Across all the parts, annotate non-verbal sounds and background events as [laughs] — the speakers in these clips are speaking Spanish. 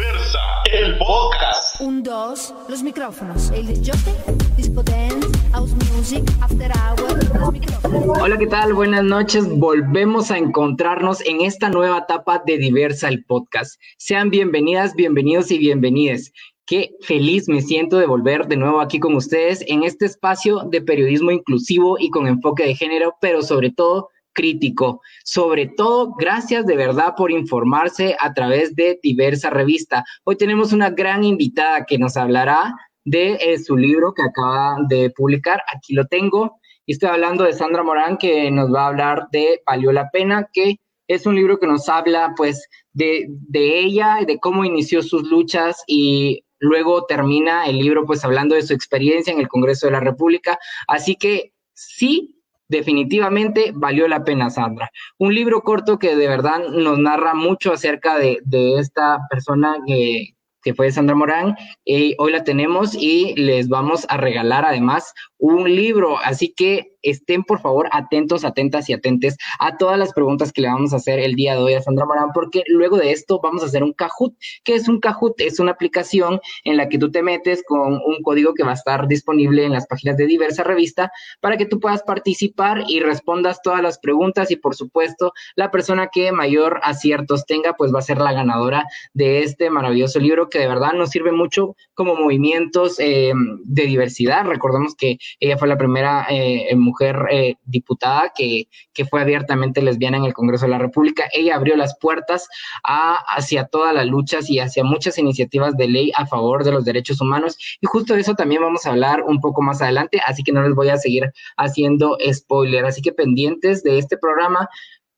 Diversa, el podcast. Un, dos, los micrófonos. El disjockey, disco dance, house music, after hour, los micrófonos. Hola, ¿qué tal? Buenas noches. Volvemos a encontrarnos en esta nueva etapa de Diversa el podcast. Sean bienvenidas, bienvenidos y bienvenidas. Qué feliz me siento de volver de nuevo aquí con ustedes en este espacio de periodismo inclusivo y con enfoque de género, pero sobre todo crítico. Sobre todo, gracias de verdad por informarse a través de diversa revista. Hoy tenemos una gran invitada que nos hablará de eh, su libro que acaba de publicar. Aquí lo tengo. Y estoy hablando de Sandra Morán, que nos va a hablar de Valió la Pena, que es un libro que nos habla pues de, de ella, de cómo inició sus luchas y luego termina el libro pues hablando de su experiencia en el Congreso de la República. Así que sí, definitivamente valió la pena, Sandra. Un libro corto que de verdad nos narra mucho acerca de, de esta persona que, fue Sandra Morán. Eh, hoy la tenemos y les vamos a regalar además un libro. Así que estén por favor atentos, atentas y atentes a todas las preguntas que le vamos a hacer el día de hoy a Sandra Morán, porque luego de esto vamos a hacer un Kahoot. ¿Qué es un Kahoot? Es una aplicación en la que tú te metes con un código que va a estar disponible en las páginas de diversa revista para que tú puedas participar y respondas todas las preguntas y por supuesto la persona que mayor aciertos tenga pues va a ser la ganadora de este maravilloso libro que de verdad nos sirve mucho como movimientos eh, de diversidad. Recordemos que ella fue la primera eh, mujer eh, diputada que, que, fue abiertamente lesbiana en el Congreso de la República. Ella abrió las puertas hacia todas las luchas y hacia muchas iniciativas de ley a favor de los derechos humanos. Y justo eso también vamos a hablar un poco más adelante, así que no les voy a seguir haciendo spoiler. Así que pendientes de este programa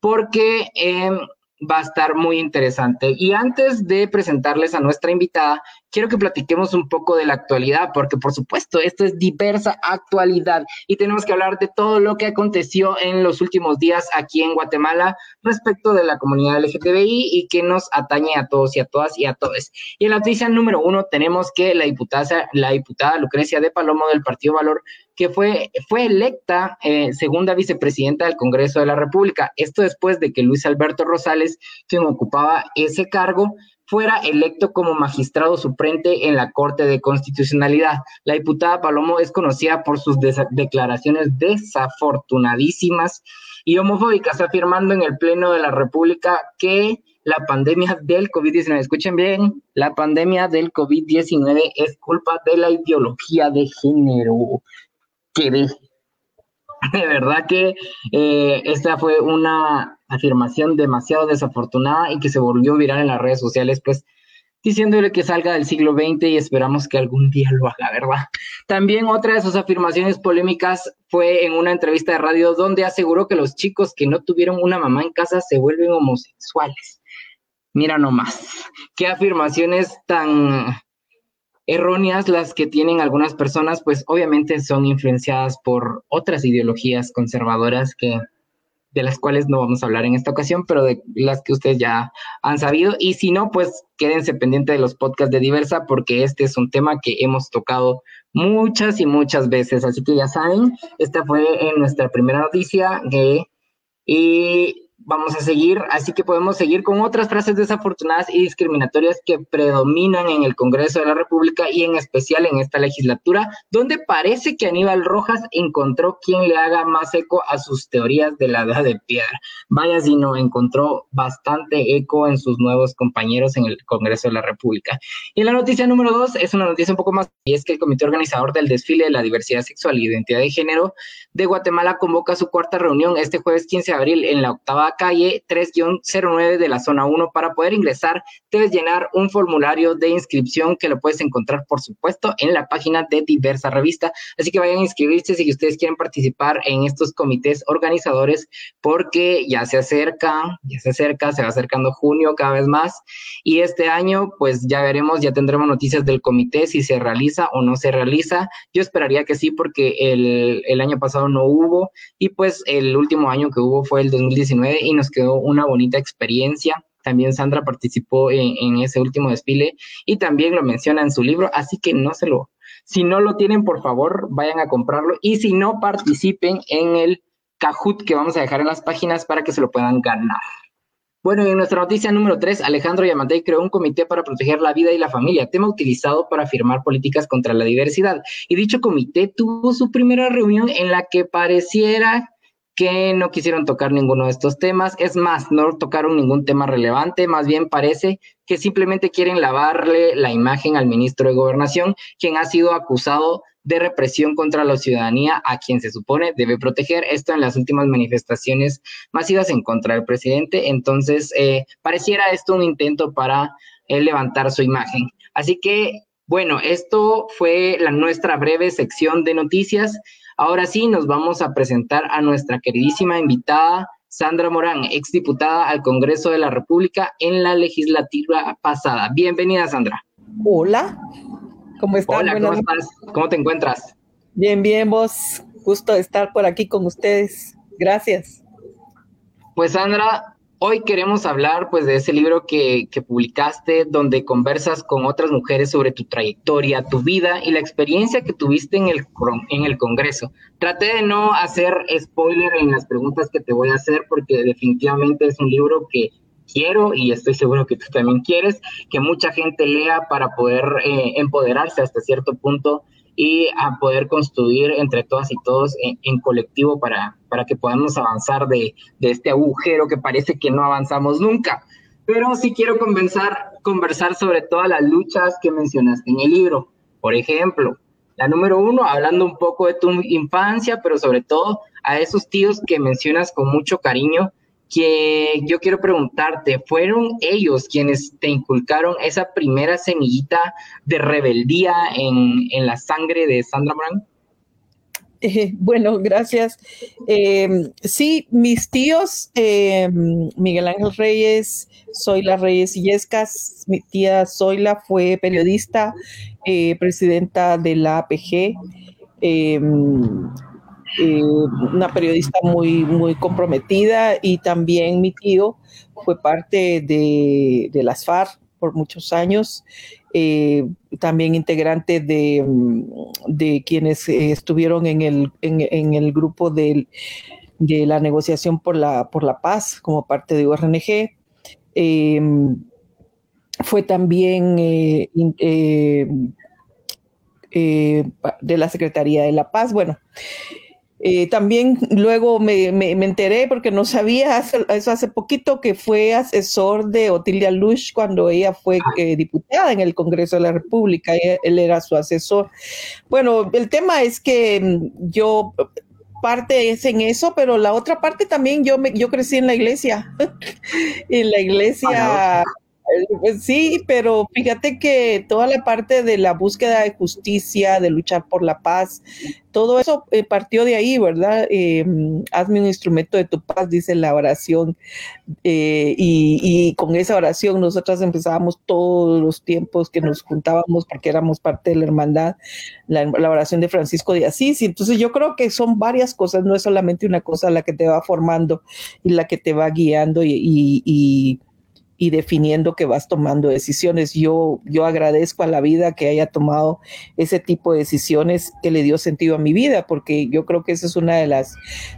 porque... Eh, va a estar muy interesante. Y antes de presentarles a nuestra invitada, quiero que platiquemos un poco de la actualidad, porque por supuesto esto es diversa actualidad y tenemos que hablar de todo lo que aconteció en los últimos días aquí en Guatemala respecto de la comunidad LGTBI y que nos atañe a todos y a todas y a todos. Y en la noticia número uno tenemos que la diputada, la diputada Lucrecia de Palomo del Partido Valor que fue, fue electa eh, segunda vicepresidenta del Congreso de la República. Esto después de que Luis Alberto Rosales, quien ocupaba ese cargo, fuera electo como magistrado suplente en la Corte de Constitucionalidad. La diputada Palomo es conocida por sus declaraciones desafortunadísimas y homofóbicas, afirmando en el Pleno de la República que la pandemia del COVID-19, escuchen bien, la pandemia del COVID-19 es culpa de la ideología de género que [laughs] de, de verdad que eh, esta fue una afirmación demasiado desafortunada y que se volvió viral en las redes sociales, pues diciéndole que salga del siglo XX y esperamos que algún día lo haga, ¿verdad? También otra de sus afirmaciones polémicas fue en una entrevista de radio donde aseguró que los chicos que no tuvieron una mamá en casa se vuelven homosexuales. Mira nomás, qué afirmaciones tan erróneas las que tienen algunas personas, pues obviamente son influenciadas por otras ideologías conservadoras que de las cuales no vamos a hablar en esta ocasión, pero de las que ustedes ya han sabido. Y si no, pues quédense pendientes de los podcasts de Diversa, porque este es un tema que hemos tocado muchas y muchas veces. Así que ya saben, esta fue en nuestra primera noticia. que y vamos a seguir, así que podemos seguir con otras frases desafortunadas y discriminatorias que predominan en el Congreso de la República y en especial en esta legislatura, donde parece que Aníbal Rojas encontró quien le haga más eco a sus teorías de la edad de piedra. Vaya si no, encontró bastante eco en sus nuevos compañeros en el Congreso de la República. Y la noticia número dos es una noticia un poco más, y es que el comité organizador del desfile de la diversidad sexual y identidad de género de Guatemala convoca su cuarta reunión este jueves 15 de abril en la octava calle 3-09 de la zona 1 para poder ingresar. Debes llenar un formulario de inscripción que lo puedes encontrar, por supuesto, en la página de Diversa Revista. Así que vayan a inscribirse si ustedes quieren participar en estos comités organizadores, porque ya se acerca, ya se acerca, se va acercando junio cada vez más. Y este año, pues ya veremos, ya tendremos noticias del comité si se realiza o no se realiza. Yo esperaría que sí, porque el, el año pasado no hubo y pues el último año que hubo fue el 2019 y nos quedó una bonita experiencia. También Sandra participó en, ese último desfile y también lo menciona en su libro, así que no se lo, si no lo tienen, por favor, vayan a comprarlo y si no, participen en el Kahoot que vamos a dejar en las páginas para que se lo puedan ganar. Bueno, en nuestra noticia número 3, Alejandro Yamatei creó un comité para proteger la vida y la familia, tema utilizado para firmar políticas contra la diversidad. Y dicho comité tuvo su primera reunión en la que pareciera que no quisieron tocar ninguno de estos temas. Es más, no tocaron ningún tema relevante, más bien parece que simplemente quieren lavarle la imagen al ministro de Gobernación, quien ha sido acusado de represión contra la ciudadanía a quien se supone debe proteger. Esto en las últimas manifestaciones masivas en contra del presidente. Entonces, eh, pareciera esto un intento para eh, levantar su imagen. Así que, bueno, esto fue la, nuestra breve sección de noticias. Ahora sí, nos vamos a presentar a nuestra queridísima invitada, Sandra Morán, exdiputada al Congreso de la República en la legislatura pasada. Bienvenida, Sandra. Hola, ¿cómo estás? Hola, ¿cómo estás? ¿Cómo te encuentras? Bien, bien, vos. Gusto de estar por aquí con ustedes. Gracias. Pues Sandra, Hoy queremos hablar pues de ese libro que, publicaste donde conversas con otras mujeres sobre tu trayectoria, tu vida y la experiencia que tuviste en el, Congreso. Traté de no hacer spoiler en las preguntas que te voy a hacer porque definitivamente es un libro que quiero y estoy seguro que tú también quieres que mucha gente lea para poder eh, empoderarse hasta cierto punto y a poder construir entre todas y todos en, colectivo para, para que podamos avanzar de, de, este agujero que parece que no avanzamos nunca. Pero sí quiero conversar, conversar sobre todas las luchas que mencionaste en el libro. Por ejemplo, la número uno, hablando un poco de tu infancia, pero sobre todo a esos tíos que mencionas con mucho cariño que yo quiero preguntarte, ¿fueron ellos quienes te inculcaron esa primera semillita de rebeldía en, la sangre de Sandra Morán? Eh, bueno, gracias. Eh, sí, mis tíos, eh, Miguel Ángel Reyes, Zoila Reyes Illescas, mi tía Zoila fue periodista, presidenta de la APG. Eh, una periodista muy, muy comprometida y también mi tío fue parte de, las FARC por muchos años, eh, también integrante de, de quienes estuvieron en el, en, el grupo de, de, la negociación por la, por la paz como parte de ORNG. Em, fue también eh, de la Secretaría de la Paz. Bueno, eh, también luego me, enteré, porque no sabía, eso hace poquito, que fue asesor de Otilia Lush cuando ella fue ah. eh, diputada en el Congreso de la República, él, era su asesor. Bueno, el tema es que mm, yo parte es en eso, pero la otra parte también yo me, yo crecí en la iglesia, [laughs] en la iglesia pues sí, pero fíjate que toda la parte de la búsqueda de justicia, de luchar por la paz, todo eso eh, partió de ahí, ¿verdad? Eh, hazme un instrumento de tu paz, dice la oración. Eh, y, con esa oración nosotras empezábamos todos los tiempos que nos juntábamos porque éramos parte de la hermandad, la, oración de Francisco de Asís. Y entonces yo creo que son varias cosas, no es solamente una cosa la que te va formando y la que te va guiando y definiendo que vas tomando decisiones. Yo, yo agradezco a la vida que haya tomado ese tipo de decisiones que le dio sentido a mi vida, porque yo creo que esa es una de las,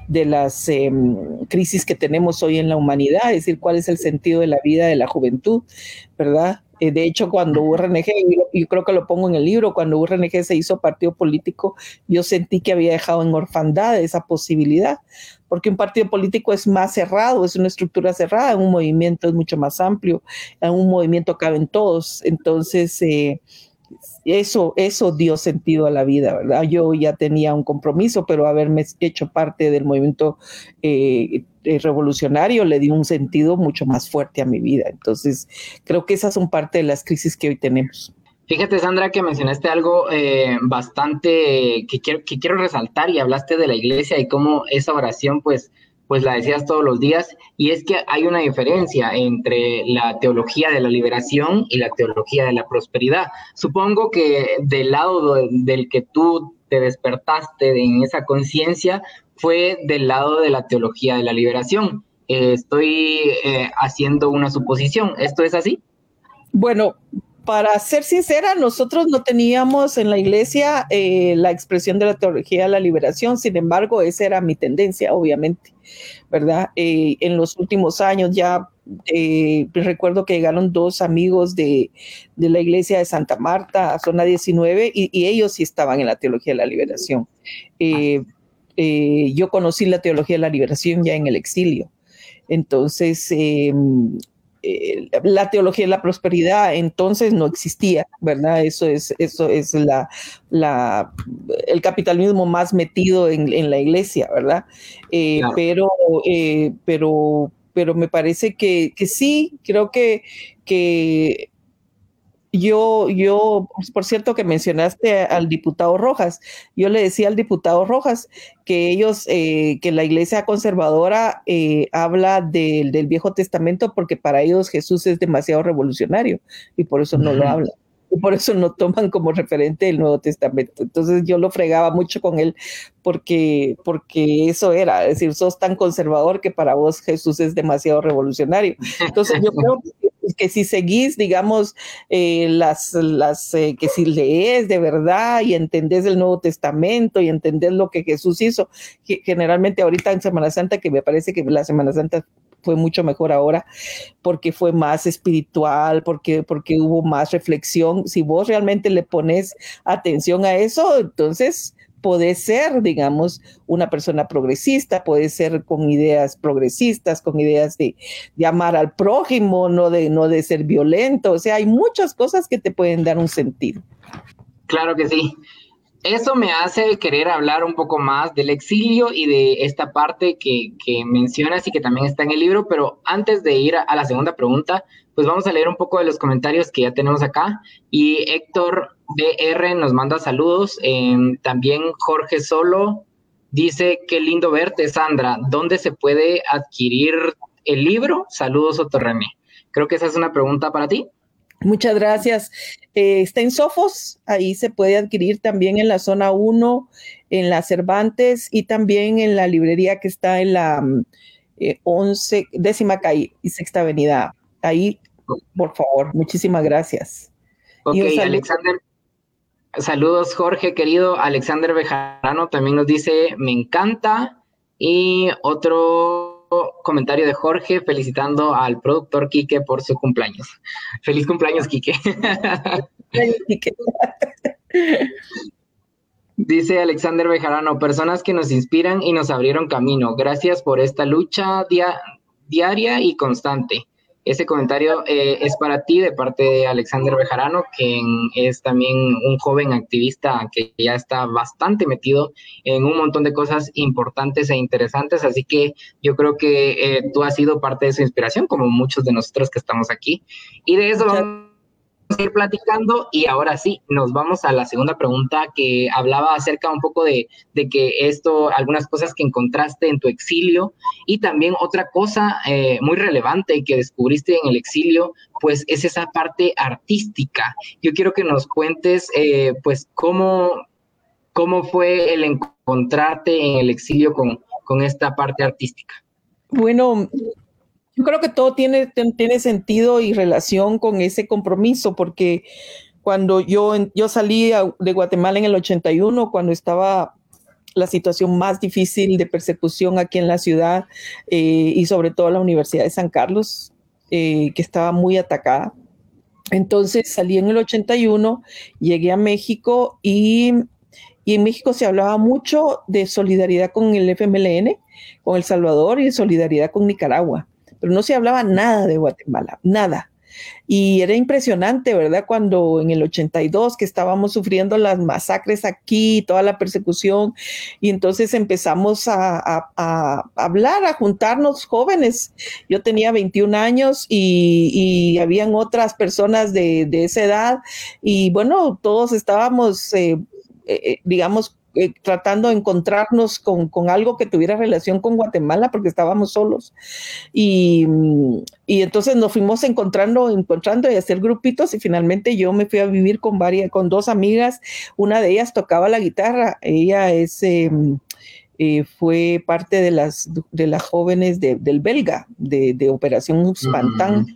de las em, crisis que tenemos hoy en la humanidad, es decir, cuál es el sentido de la vida de la juventud, ¿verdad? Eh, de hecho, cuando URNG, yo creo que lo pongo en el libro, cuando URNG se hizo partido político, yo sentí que había dejado en orfandad esa posibilidad, porque un partido político es más cerrado, es una estructura cerrada, un movimiento es mucho más amplio, en un movimiento caben todos. Entonces, eh, eso, eso dio sentido a la vida, ¿verdad? Yo ya tenía un compromiso, pero haberme hecho parte del movimiento eh, eh, revolucionario le dio un sentido mucho más fuerte a mi vida. Entonces, creo que esas son parte de las crisis que hoy tenemos. Fíjate, Sandra, que mencionaste algo eh, bastante que quiero, que quiero resaltar y hablaste de la iglesia y cómo esa oración, pues, pues la decías todos los días, y es que hay una diferencia entre la teología de la liberación y la teología de la prosperidad. Supongo que del lado del que tú te despertaste en esa conciencia fue del lado de la teología de la liberación. Eh, estoy eh, haciendo una suposición, ¿esto es así? Bueno, para ser sincera, nosotros no teníamos en la iglesia eh, la expresión de la teología de la liberación, sin embargo, esa era mi tendencia, obviamente, ¿verdad? Eh, en los últimos años, ya eh, recuerdo que llegaron dos amigos de, la iglesia de Santa Marta zona 19 y, ellos sí estaban en la teología de la liberación. Eh, eh, yo conocí la teología de la liberación ya en el exilio. Entonces, em, la teología de la prosperidad entonces no existía, ¿verdad? Eso es, eso es la, la, el capitalismo más metido en, la iglesia, ¿verdad? Pero, pero pero me parece que, sí, creo que, que yo, yo, por cierto que mencionaste al diputado Rojas, yo le decía al diputado Rojas que ellos, eh, que la iglesia conservadora eh, habla del Viejo Testamento porque para ellos Jesús es demasiado revolucionario y por eso no lo hablan y por eso no toman como referente el Nuevo Testamento. Entonces yo lo fregaba mucho con él porque, porque eso era, es decir, sos tan conservador que para vos Jesús es demasiado revolucionario. Entonces yo creo que, si seguís, digamos, eh, las, las eh, que si lees de verdad y entendés el Nuevo Testamento y entendés lo que Jesús hizo, que generalmente ahorita en Semana Santa, que me parece que la Semana Santa fue mucho mejor ahora porque fue más espiritual, porque, porque hubo más reflexión. Si vos realmente le pones atención a eso, entonces puede ser, digamos, una persona progresista, puede ser con ideas progresistas, con ideas de, amar al prójimo, no de, no de ser violento. O sea, hay muchas cosas que te pueden dar un sentido. Claro que sí eso me hace querer hablar un poco más del exilio y de esta parte que, mencionas y que también está en el libro, pero antes de ir a, la segunda pregunta, pues vamos a leer un poco de los comentarios que ya tenemos acá. Y Héctor BR nos manda saludos. Em, también Jorge Solo dice, qué lindo verte, Sandra. ¿Dónde se puede adquirir el libro? Saludos, Otorrene. Creo que esa es una pregunta para ti. Muchas gracias. Eh, está en Sofos, ahí se puede adquirir también en la zona 1, en la Cervantes y también en la librería que está en la 11, mm, eh, décima calle y sexta avenida. Ahí, por favor, muchísimas gracias. Ok, Alexander. Saludos, Jorge, querido. Alexander Bejarano también nos dice, me encanta. Y otro comentario de Jorge felicitando al productor Quique por su cumpleaños. Feliz cumpleaños, Quique. [laughs] Dice Alexander Bejarano, personas que nos inspiran y nos abrieron camino. Gracias por esta lucha diaria y constante. Ese comentario eh, es para ti de parte de Alexander Bejarano, quien es también un joven activista que ya está bastante metido en un montón de cosas importantes e interesantes. Así que yo creo que eh, tú has sido parte de su inspiración, como muchos de nosotros que estamos aquí. Y de eso vamos seguir platicando y ahora sí, nos vamos a la segunda pregunta que hablaba acerca un poco de, que esto, algunas cosas que encontraste en tu exilio y también otra cosa eh, muy relevante que descubriste en el exilio, pues es esa parte artística. Yo quiero que nos cuentes, eh, pues, cómo, cómo fue el encontrarte en el exilio con, con esta parte artística. Bueno, yo creo que todo tiene, tiene sentido y relación con ese compromiso, porque cuando yo, yo salí de Guatemala en el 81, cuando estaba la situación más difícil de persecución aquí en la ciudad eh, y sobre todo la Universidad de San Carlos, eh, que estaba muy atacada. Entonces salí en el 81, llegué a México y, y en México se hablaba mucho de solidaridad con el FMLN, con El Salvador y de solidaridad con Nicaragua pero no se hablaba nada de Guatemala, nada. Y era impresionante, ¿verdad? Cuando en el 82 que estábamos sufriendo las masacres aquí, toda la persecución, y entonces empezamos a, hablar, a juntarnos jóvenes. Yo tenía 21 años y, habían otras personas de, esa edad, y bueno, todos estábamos, eh, eh, eh, digamos, eh, tratando de encontrarnos con, algo que tuviera relación con Guatemala porque estábamos solos. Y, y, entonces nos fuimos encontrando, encontrando y hacer grupitos y finalmente yo me fui a vivir con varias, con dos amigas. Una de ellas tocaba la guitarra, ella es... Em, eh, fue parte de las, de las jóvenes del belga, de, Operación Spantán.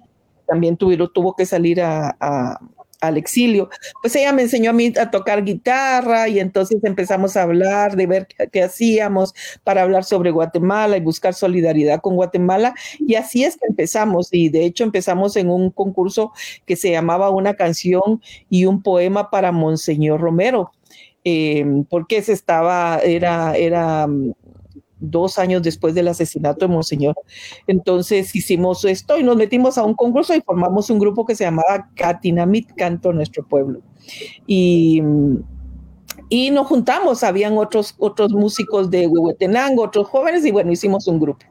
También tuvo, tuvo que salir a, al exilio, pues ella me enseñó a mí a tocar guitarra y entonces empezamos a hablar de ver qué, hacíamos para hablar sobre Guatemala y buscar solidaridad con Guatemala. Y así es que empezamos. Y de hecho empezamos en un concurso que se llamaba Una canción y un poema para Monseñor Romero. Eh, porque se estaba, era, era dos años después del asesinato de Monseñor. Entonces hicimos esto y nos metimos a un concurso y formamos un grupo que se llamaba Catinamit, Canto Nuestro Pueblo. Y y nos juntamos, habían otros, otros músicos de Huehuetenango, otros jóvenes, y bueno, hicimos un grupo.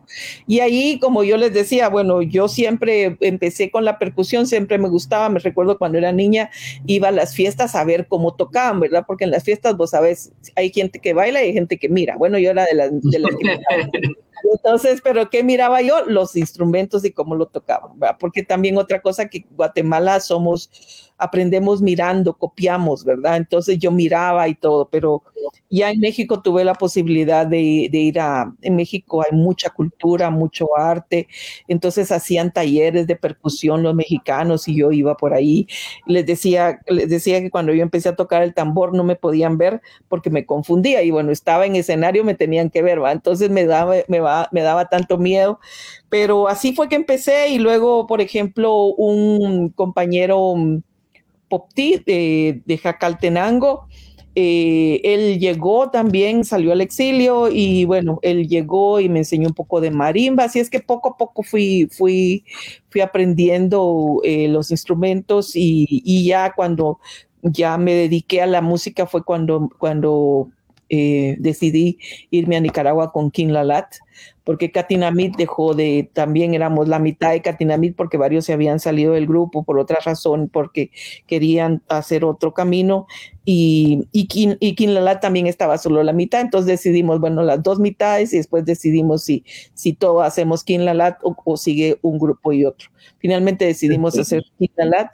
Y ahí, como yo les decía, bueno, yo siempre empecé con la percusión, siempre me gustaba, me recuerdo cuando era niña, iba a las fiestas a ver cómo tocaban, ¿verdad? Porque en las fiestas, vos sabes, hay gente que baila y hay gente que mira. Bueno, yo era de las, de las que [laughs] Entonces, pero ¿qué miraba yo? Los instrumentos y cómo lo tocaban, ¿verdad? Porque también otra cosa que Guatemala somos aprendemos mirando, copiamos, ¿verdad? Entonces yo miraba y todo, pero ya en México tuve la posibilidad de, ir a, en México hay mucha cultura, mucho arte, entonces hacían talleres de percusión los mexicanos y yo iba por ahí. Les decía, les decía que cuando yo empecé a tocar el tambor no me podían ver porque me confundía y bueno, estaba en escenario, me tenían que ver, ¿va? Entonces me daba, me, me daba tanto miedo, pero así fue que empecé y luego, por ejemplo, un compañero Popti de, de Jacaltenango. Eh, él llegó también, salió al exilio y bueno, él llegó y me enseñó un poco de marimba, así es que poco a poco fui, fui, fui aprendiendo eh, los instrumentos y, ya cuando ya me dediqué a la música fue cuando, cuando eh, decidí irme a Nicaragua con King Lalat porque Katinamit dejó de, también éramos la mitad de Katinamit porque varios se habían salido del grupo por otra razón, porque querían hacer otro camino y, y, y Kinlala también estaba solo la mitad, entonces decidimos, bueno, las dos mitades y después decidimos si, si todo hacemos Kinlalat o, o sigue un grupo y otro. Finalmente decidimos hacer Kinlalat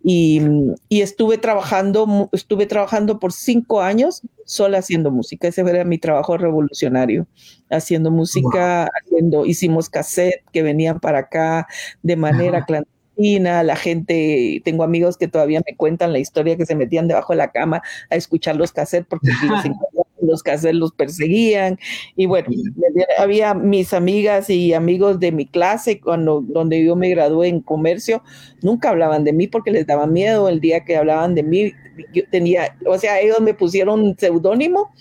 y, y estuve trabajando, estuve trabajando por cinco años sola haciendo música, ese era mi trabajo revolucionario, haciendo música, haciendo, hicimos cassette que venían para acá de manera clandestina la gente, tengo amigos que todavía me cuentan la historia que se metían debajo de la cama a escuchar los cassettes porque [laughs] los, cassettes los perseguían. Y bueno, había mis amigas y amigos de mi clase cuando donde yo me gradué en comercio, nunca hablaban de mí porque les daba miedo el día que hablaban de mí, yo tenía, o sea, ellos me pusieron un seudónimo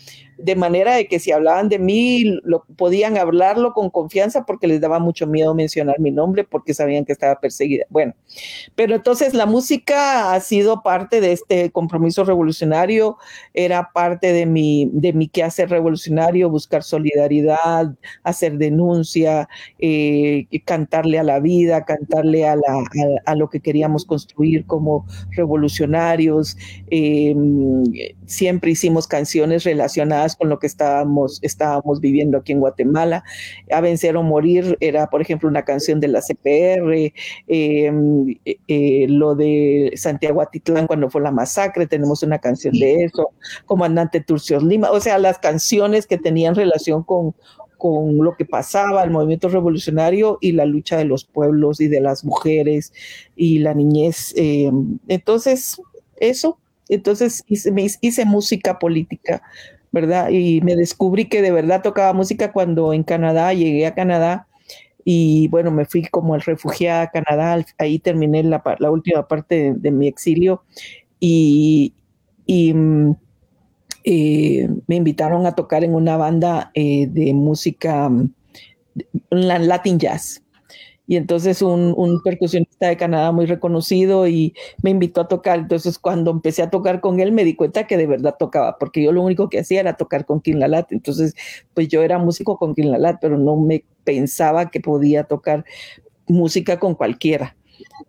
de manera de que si hablaban de mí, lo, podían hablarlo con confianza porque les daba mucho miedo mencionar mi nombre porque sabían que estaba perseguida. Bueno, pero entonces la música ha sido parte de este compromiso revolucionario, era parte de mi, de mi quehacer revolucionario, buscar solidaridad, hacer denuncia, eh, cantarle a la vida, cantarle a, la, a, lo que queríamos construir como revolucionarios. Eh, siempre hicimos canciones relacionadas con lo que estábamos, viviendo aquí en Guatemala. A vencer o morir era, por ejemplo, una canción de la CPR, em, eh, eh, lo de Santiago Atitlán cuando fue la masacre, tenemos una canción de eso, Comandante Turcios Lima, o sea, las canciones que tenían relación con, lo que pasaba, el movimiento revolucionario y la lucha de los pueblos y de las mujeres y la niñez. Em, entonces, eso, entonces hice música política ¿verdad? Y me descubrí que de verdad tocaba música cuando en Canadá, llegué a Canadá y bueno, me fui como el refugiada a Canadá, ahí terminé la, última parte de, mi exilio y, mm, eh, me invitaron a tocar en una banda eh, de música mm, Latin Jazz. Y entonces un, un, percusionista de Canadá muy reconocido y me invitó a tocar. Entonces cuando empecé a tocar con él me di cuenta que de verdad tocaba, porque yo lo único que hacía era tocar con King Lalat. Entonces pues yo era músico con King Lalat, pero no me pensaba que podía tocar música con cualquiera.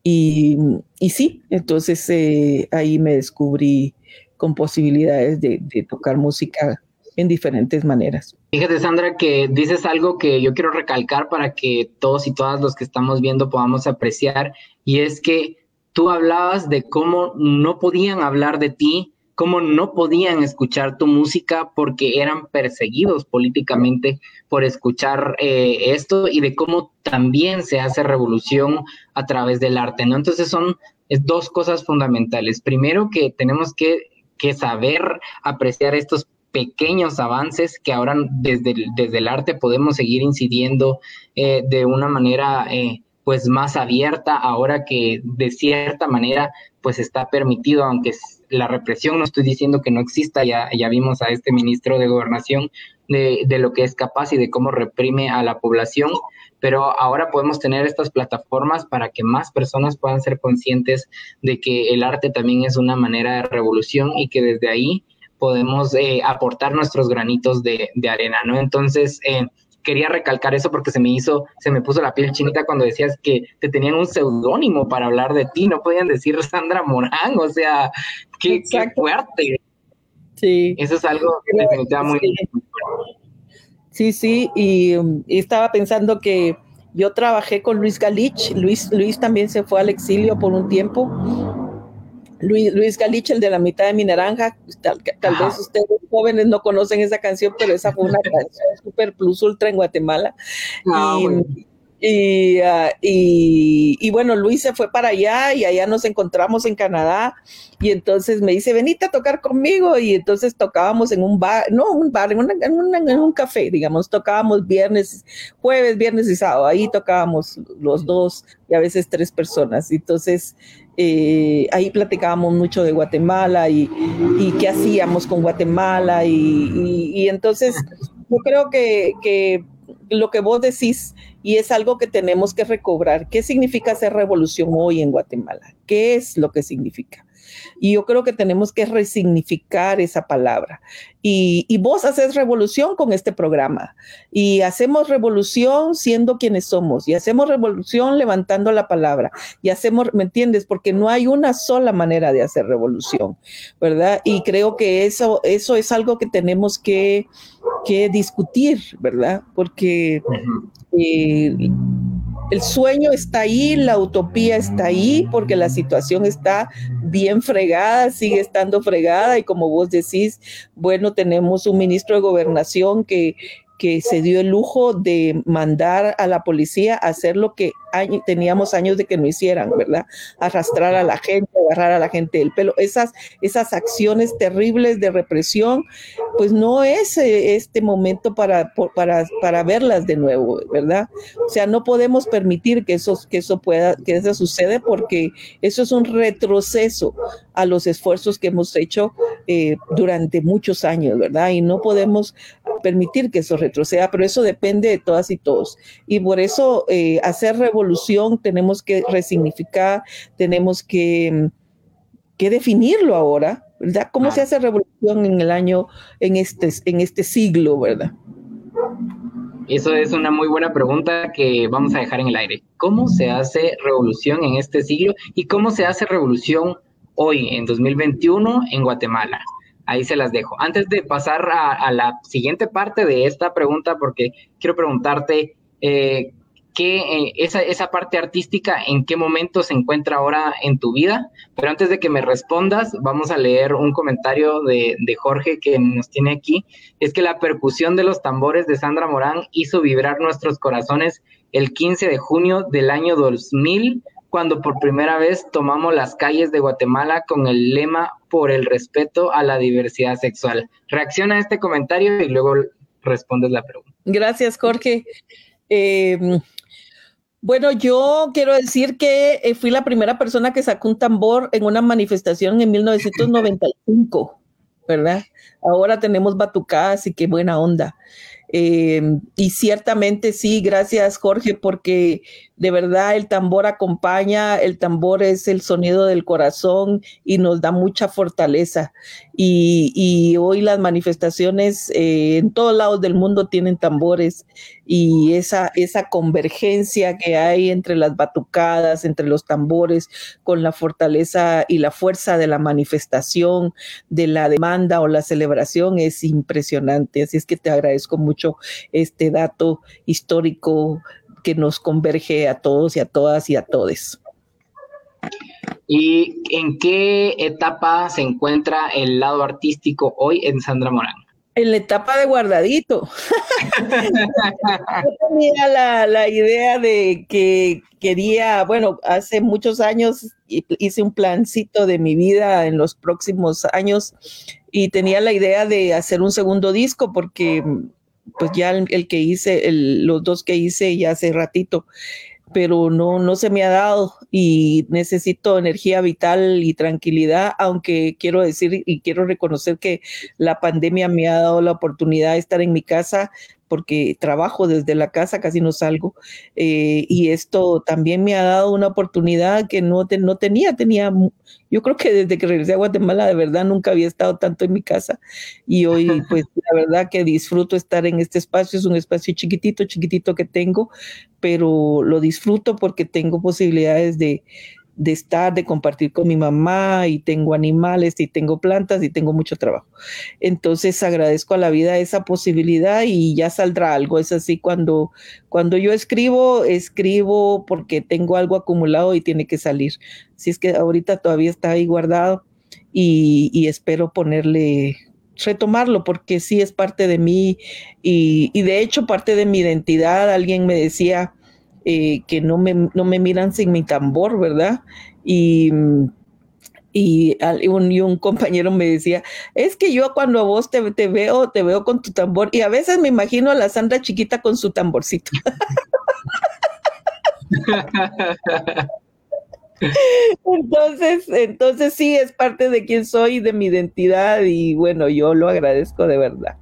Y, y sí, entonces eh, ahí me descubrí con posibilidades de, de tocar música en diferentes maneras. Fíjate, Sandra, que dices algo que yo quiero recalcar para que todos y todas los que estamos viendo podamos apreciar, y es que tú hablabas de cómo no podían hablar de ti, cómo no podían escuchar tu música porque eran perseguidos políticamente por escuchar eh, esto y de cómo también se hace revolución a través del arte, ¿no? Entonces son dos cosas fundamentales. Primero, que tenemos que, que saber apreciar estos pequeños avances que ahora desde, desde el arte podemos seguir incidiendo eh, de una manera eh, pues más abierta ahora que de cierta manera pues está permitido, aunque la represión no estoy diciendo que no exista, ya, ya vimos a este ministro de gobernación de, de lo que es capaz y de cómo reprime a la población, pero ahora podemos tener estas plataformas para que más personas puedan ser conscientes de que el arte también es una manera de revolución y que desde ahí podemos eh, aportar nuestros granitos de, de, arena, ¿no? Entonces, eh, quería recalcar eso porque se me hizo, se me puso la piel chinita cuando decías que te tenían un seudónimo para hablar de ti, no podían decir Sandra Morán, o sea, qué, qué fuerte. Sí. Eso es algo que definitivamente muy... Sí, sí, y, um, y, estaba pensando que yo trabajé con Luis Galich, Luis, Luis también se fue al exilio por un tiempo Luis, Luis Galich, el de la mitad de mi naranja, tal, tal vez ustedes jóvenes no conocen esa canción, pero esa fue una [laughs] canción super plus ultra en Guatemala. Ah, y, bueno. Y, uh, y, y, bueno, Luis se fue para allá y allá nos encontramos en Canadá. Y entonces me dice, venite a tocar conmigo y entonces tocábamos en un bar, no un bar, en, una, en, un café, digamos, tocábamos viernes, jueves, viernes y sábado, ahí tocábamos los dos y a veces tres personas. Entonces, eh, ahí platicábamos mucho de Guatemala y, y qué hacíamos con Guatemala y, y, y entonces yo creo que, lo que vos decís y es algo que tenemos que recobrar, ¿qué significa hacer revolución hoy en Guatemala? ¿Qué es lo que significa? Y yo creo que tenemos que resignificar esa palabra. Y, y, vos haces revolución con este programa. Y hacemos revolución siendo quienes somos. Y hacemos revolución levantando la palabra. Y hacemos, ¿me entiendes? Porque no hay una sola manera de hacer revolución, ¿verdad? Y creo que eso, eso es algo que tenemos que, que discutir, ¿verdad? Porque... Eh, el sueño está ahí, la utopía está ahí, porque la situación está bien fregada, sigue estando fregada y como vos decís, bueno, tenemos un ministro de gobernación que, que se dio el lujo de mandar a la policía a hacer lo que teníamos años de que no hicieran, ¿verdad? Arrastrar a la gente, agarrar a la gente del pelo. Esas, esas acciones terribles de represión, pues no es eh, este momento para, para, para verlas de nuevo, ¿verdad? O sea, no podemos permitir que eso, que eso pueda, que eso suceda porque eso es un retroceso a los esfuerzos que hemos hecho eh, durante muchos años, ¿verdad? Y no podemos permitir que eso retroceda, pero eso depende de todas y todos. Y por eso eh, hacer revolución tenemos que resignificar, tenemos que, que definirlo ahora, ¿verdad? ¿Cómo se hace revolución en el año, en este, en este siglo, verdad? Eso es una muy buena pregunta que vamos a dejar en el aire. ¿Cómo se hace revolución en este siglo y cómo se hace revolución hoy, en 2021, en Guatemala? Ahí se las dejo. Antes de pasar a, a la siguiente parte de esta pregunta, porque quiero preguntarte, eh, ¿qué, eh, esa, esa parte artística, en qué momento se encuentra ahora en tu vida? Pero antes de que me respondas, vamos a leer un comentario de, Jorge que nos tiene aquí. Es que la percusión de los tambores de Sandra Morán hizo vibrar nuestros corazones el 15 de junio del año 2000 cuando por primera vez tomamos las calles de Guatemala con el lema por el respeto a la diversidad sexual. Reacciona a este comentario y luego respondes la pregunta. Gracias, Jorge. Eh, bueno, yo quiero decir que eh, fui la primera persona que sacó un tambor en una manifestación en 1995, ¿verdad? Ahora tenemos batucadas y qué buena onda. Eh, y ciertamente sí, gracias Jorge, porque de verdad el tambor acompaña, el tambor es el sonido del corazón y nos da mucha fortaleza. Y, hoy las manifestaciones eh, en todos lados del mundo tienen tambores y esa, esa convergencia que hay entre las batucadas, entre los tambores, con la fortaleza y la fuerza de la manifestación, de la demanda o la celebración es impresionante. Así es que te agradezco mucho este dato histórico que nos converge a todos y a todas y a todes. ¿Y en qué etapa se encuentra el lado artístico hoy en Sandra Morán? En la etapa de guardadito. [laughs] Yo tenía la, la, idea de que quería, bueno, hace muchos años hice un plancito de mi vida en los próximos años y tenía la idea de hacer un segundo disco porque pues ya el, que hice, los dos que hice ya hace ratito, pero no, no se me ha dado y necesito energía vital y tranquilidad, aunque quiero decir y quiero reconocer que la pandemia me ha dado la oportunidad de estar en mi casa porque trabajo desde la casa, casi no salgo, eh, y esto también me ha dado una oportunidad que no, no tenía, tenía, yo creo que desde que regresé a Guatemala de verdad nunca había estado tanto en mi casa, y hoy [laughs] pues la verdad que disfruto estar en este espacio, es un espacio chiquitito, chiquitito que tengo, pero lo disfruto porque tengo posibilidades de, de estar, de compartir con mi mamá y tengo animales y tengo plantas y tengo mucho trabajo. Entonces agradezco a la vida esa posibilidad y ya saldrá algo. Es así cuando, cuando yo escribo, escribo porque tengo algo acumulado y tiene que salir. Si es que ahorita todavía está ahí guardado y, y espero ponerle retomarlo porque sí es parte de mí y, y de hecho parte de mi identidad. Alguien me decía, eh, que no me, no me miran sin mi tambor, ¿verdad? Y, y, un, compañero me decía, es que yo cuando a vos te, te, veo, te veo con tu tambor y a veces me imagino a la Sandra chiquita con su tamborcito. [laughs] entonces, entonces sí es parte de quién soy, de mi identidad y bueno, yo lo agradezco de verdad.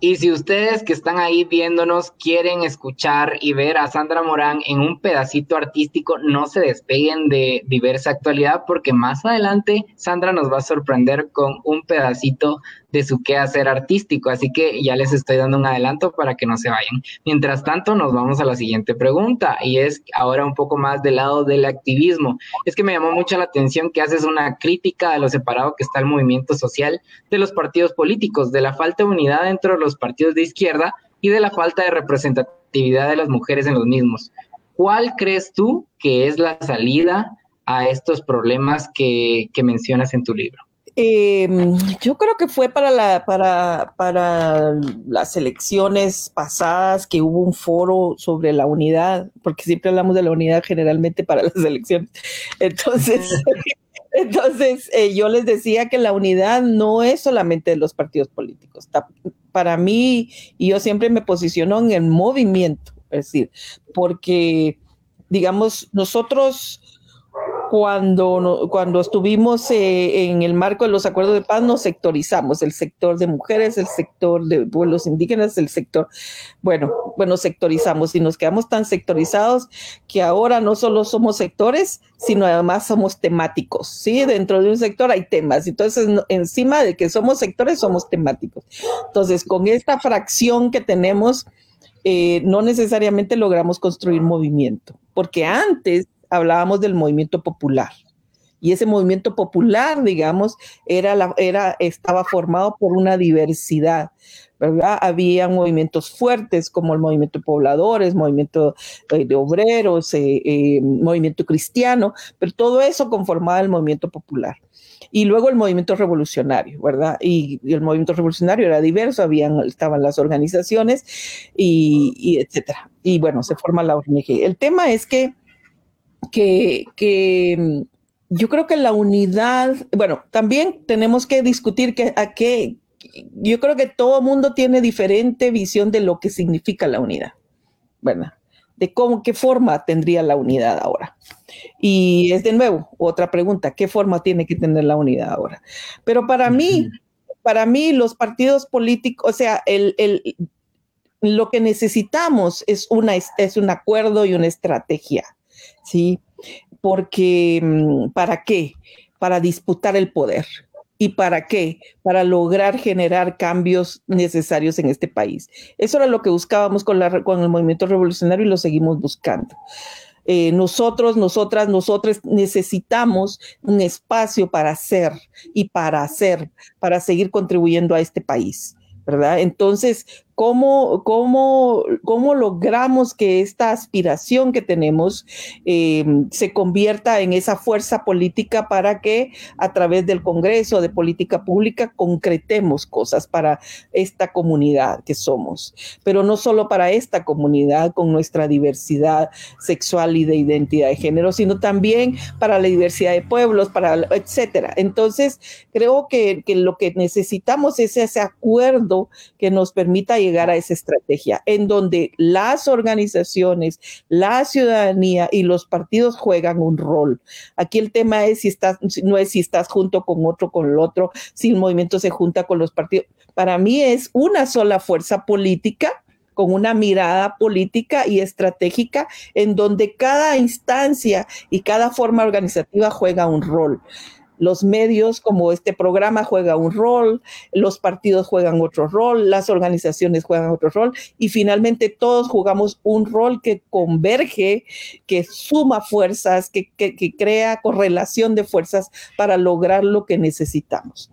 Y si ustedes que están ahí viéndonos quieren escuchar y ver a Sandra Morán en un pedacito artístico, no se despeguen de diversa actualidad porque más adelante Sandra nos va a sorprender con un pedacito de su quehacer artístico. Así que ya les estoy dando un adelanto para que no se vayan. Mientras tanto, nos vamos a la siguiente pregunta y es ahora un poco más del lado del activismo. Es que me llamó mucho la atención que haces una crítica de lo separado que está el movimiento social de los partidos políticos, de la falta de unidad dentro de los partidos de izquierda y de la falta de representatividad de las mujeres en los mismos. ¿Cuál crees tú que es la salida a estos problemas que, que mencionas en tu libro? Em, yo creo que fue para, la, para, para las elecciones pasadas que hubo un foro sobre la unidad, porque siempre hablamos de la unidad generalmente para las [laughs] elecciones. Entonces, [laughs] entonces eh, yo les decía que la unidad no es solamente de los partidos políticos. Para mí, y yo siempre me posiciono en el movimiento, es decir, porque, digamos, nosotros cuando, cuando estuvimos eh, en el marco de los acuerdos de paz, nos sectorizamos, el sector de mujeres, el sector de pueblos indígenas, el sector, bueno, bueno, sectorizamos y nos quedamos tan sectorizados que ahora no solo somos sectores, sino además somos temáticos, ¿sí? Dentro de un sector hay temas, entonces encima de que somos sectores, somos temáticos. Entonces, con esta fracción que tenemos, eh, no necesariamente logramos construir movimiento, porque antes hablábamos del movimiento popular. Y ese movimiento popular, digamos, era era, estaba formado por una diversidad, ¿verdad? Había movimientos fuertes como el movimiento de pobladores, movimiento eh, de obreros, eh, eh, movimiento cristiano, pero todo eso conformaba el movimiento popular. Y luego el movimiento revolucionario, ¿verdad? Y, el movimiento revolucionario era diverso, habían, estaban las organizaciones y, y etcétera. Y bueno, se forma la ONG. El tema es que que, mm, yo creo que la unidad, bueno, también tenemos que discutir que a qué, yo creo que todo mundo tiene diferente visión de lo que significa la unidad, ¿verdad? De cómo, qué forma tendría la unidad ahora. Y es de nuevo otra pregunta, ¿qué forma tiene que tener la unidad ahora? Pero para mí, para mí los partidos políticos, o sea, el, el, lo que necesitamos es, una, es un acuerdo y una estrategia ¿sí? Porque, mm, ¿para qué? Para disputar el poder. ¿Y para qué? Para lograr generar cambios necesarios en este país. Eso era lo que buscábamos con, el movimiento revolucionario y lo seguimos buscando. Eh, nosotros, nosotras, nosotros necesitamos un espacio para hacer y para hacer, para seguir contribuyendo a este país, ¿verdad? Entonces, cómo, cómo, cómo logramos que esta aspiración que tenemos eh, se convierta en esa fuerza política para que a través del Congreso de Política Pública concretemos cosas para esta comunidad que somos, pero no solo para esta comunidad con nuestra diversidad sexual y de identidad de género, sino también para la diversidad de pueblos, para etcétera. Entonces, creo que, que lo que necesitamos es ese acuerdo que nos permita a esa estrategia, en donde las organizaciones, la ciudadanía y los partidos juegan un rol. Aquí el tema es si estás, no es si estás junto con otro, con el otro, si el movimiento se junta con los partidos. Para mí es una sola fuerza política con una mirada política y estratégica en donde cada instancia y cada forma organizativa juega un rol los medios como este programa juega un rol, los partidos juegan otro rol, las organizaciones juegan otro rol y finalmente todos jugamos un rol que converge, que suma fuerzas, que, que crea correlación de fuerzas para lograr lo que necesitamos.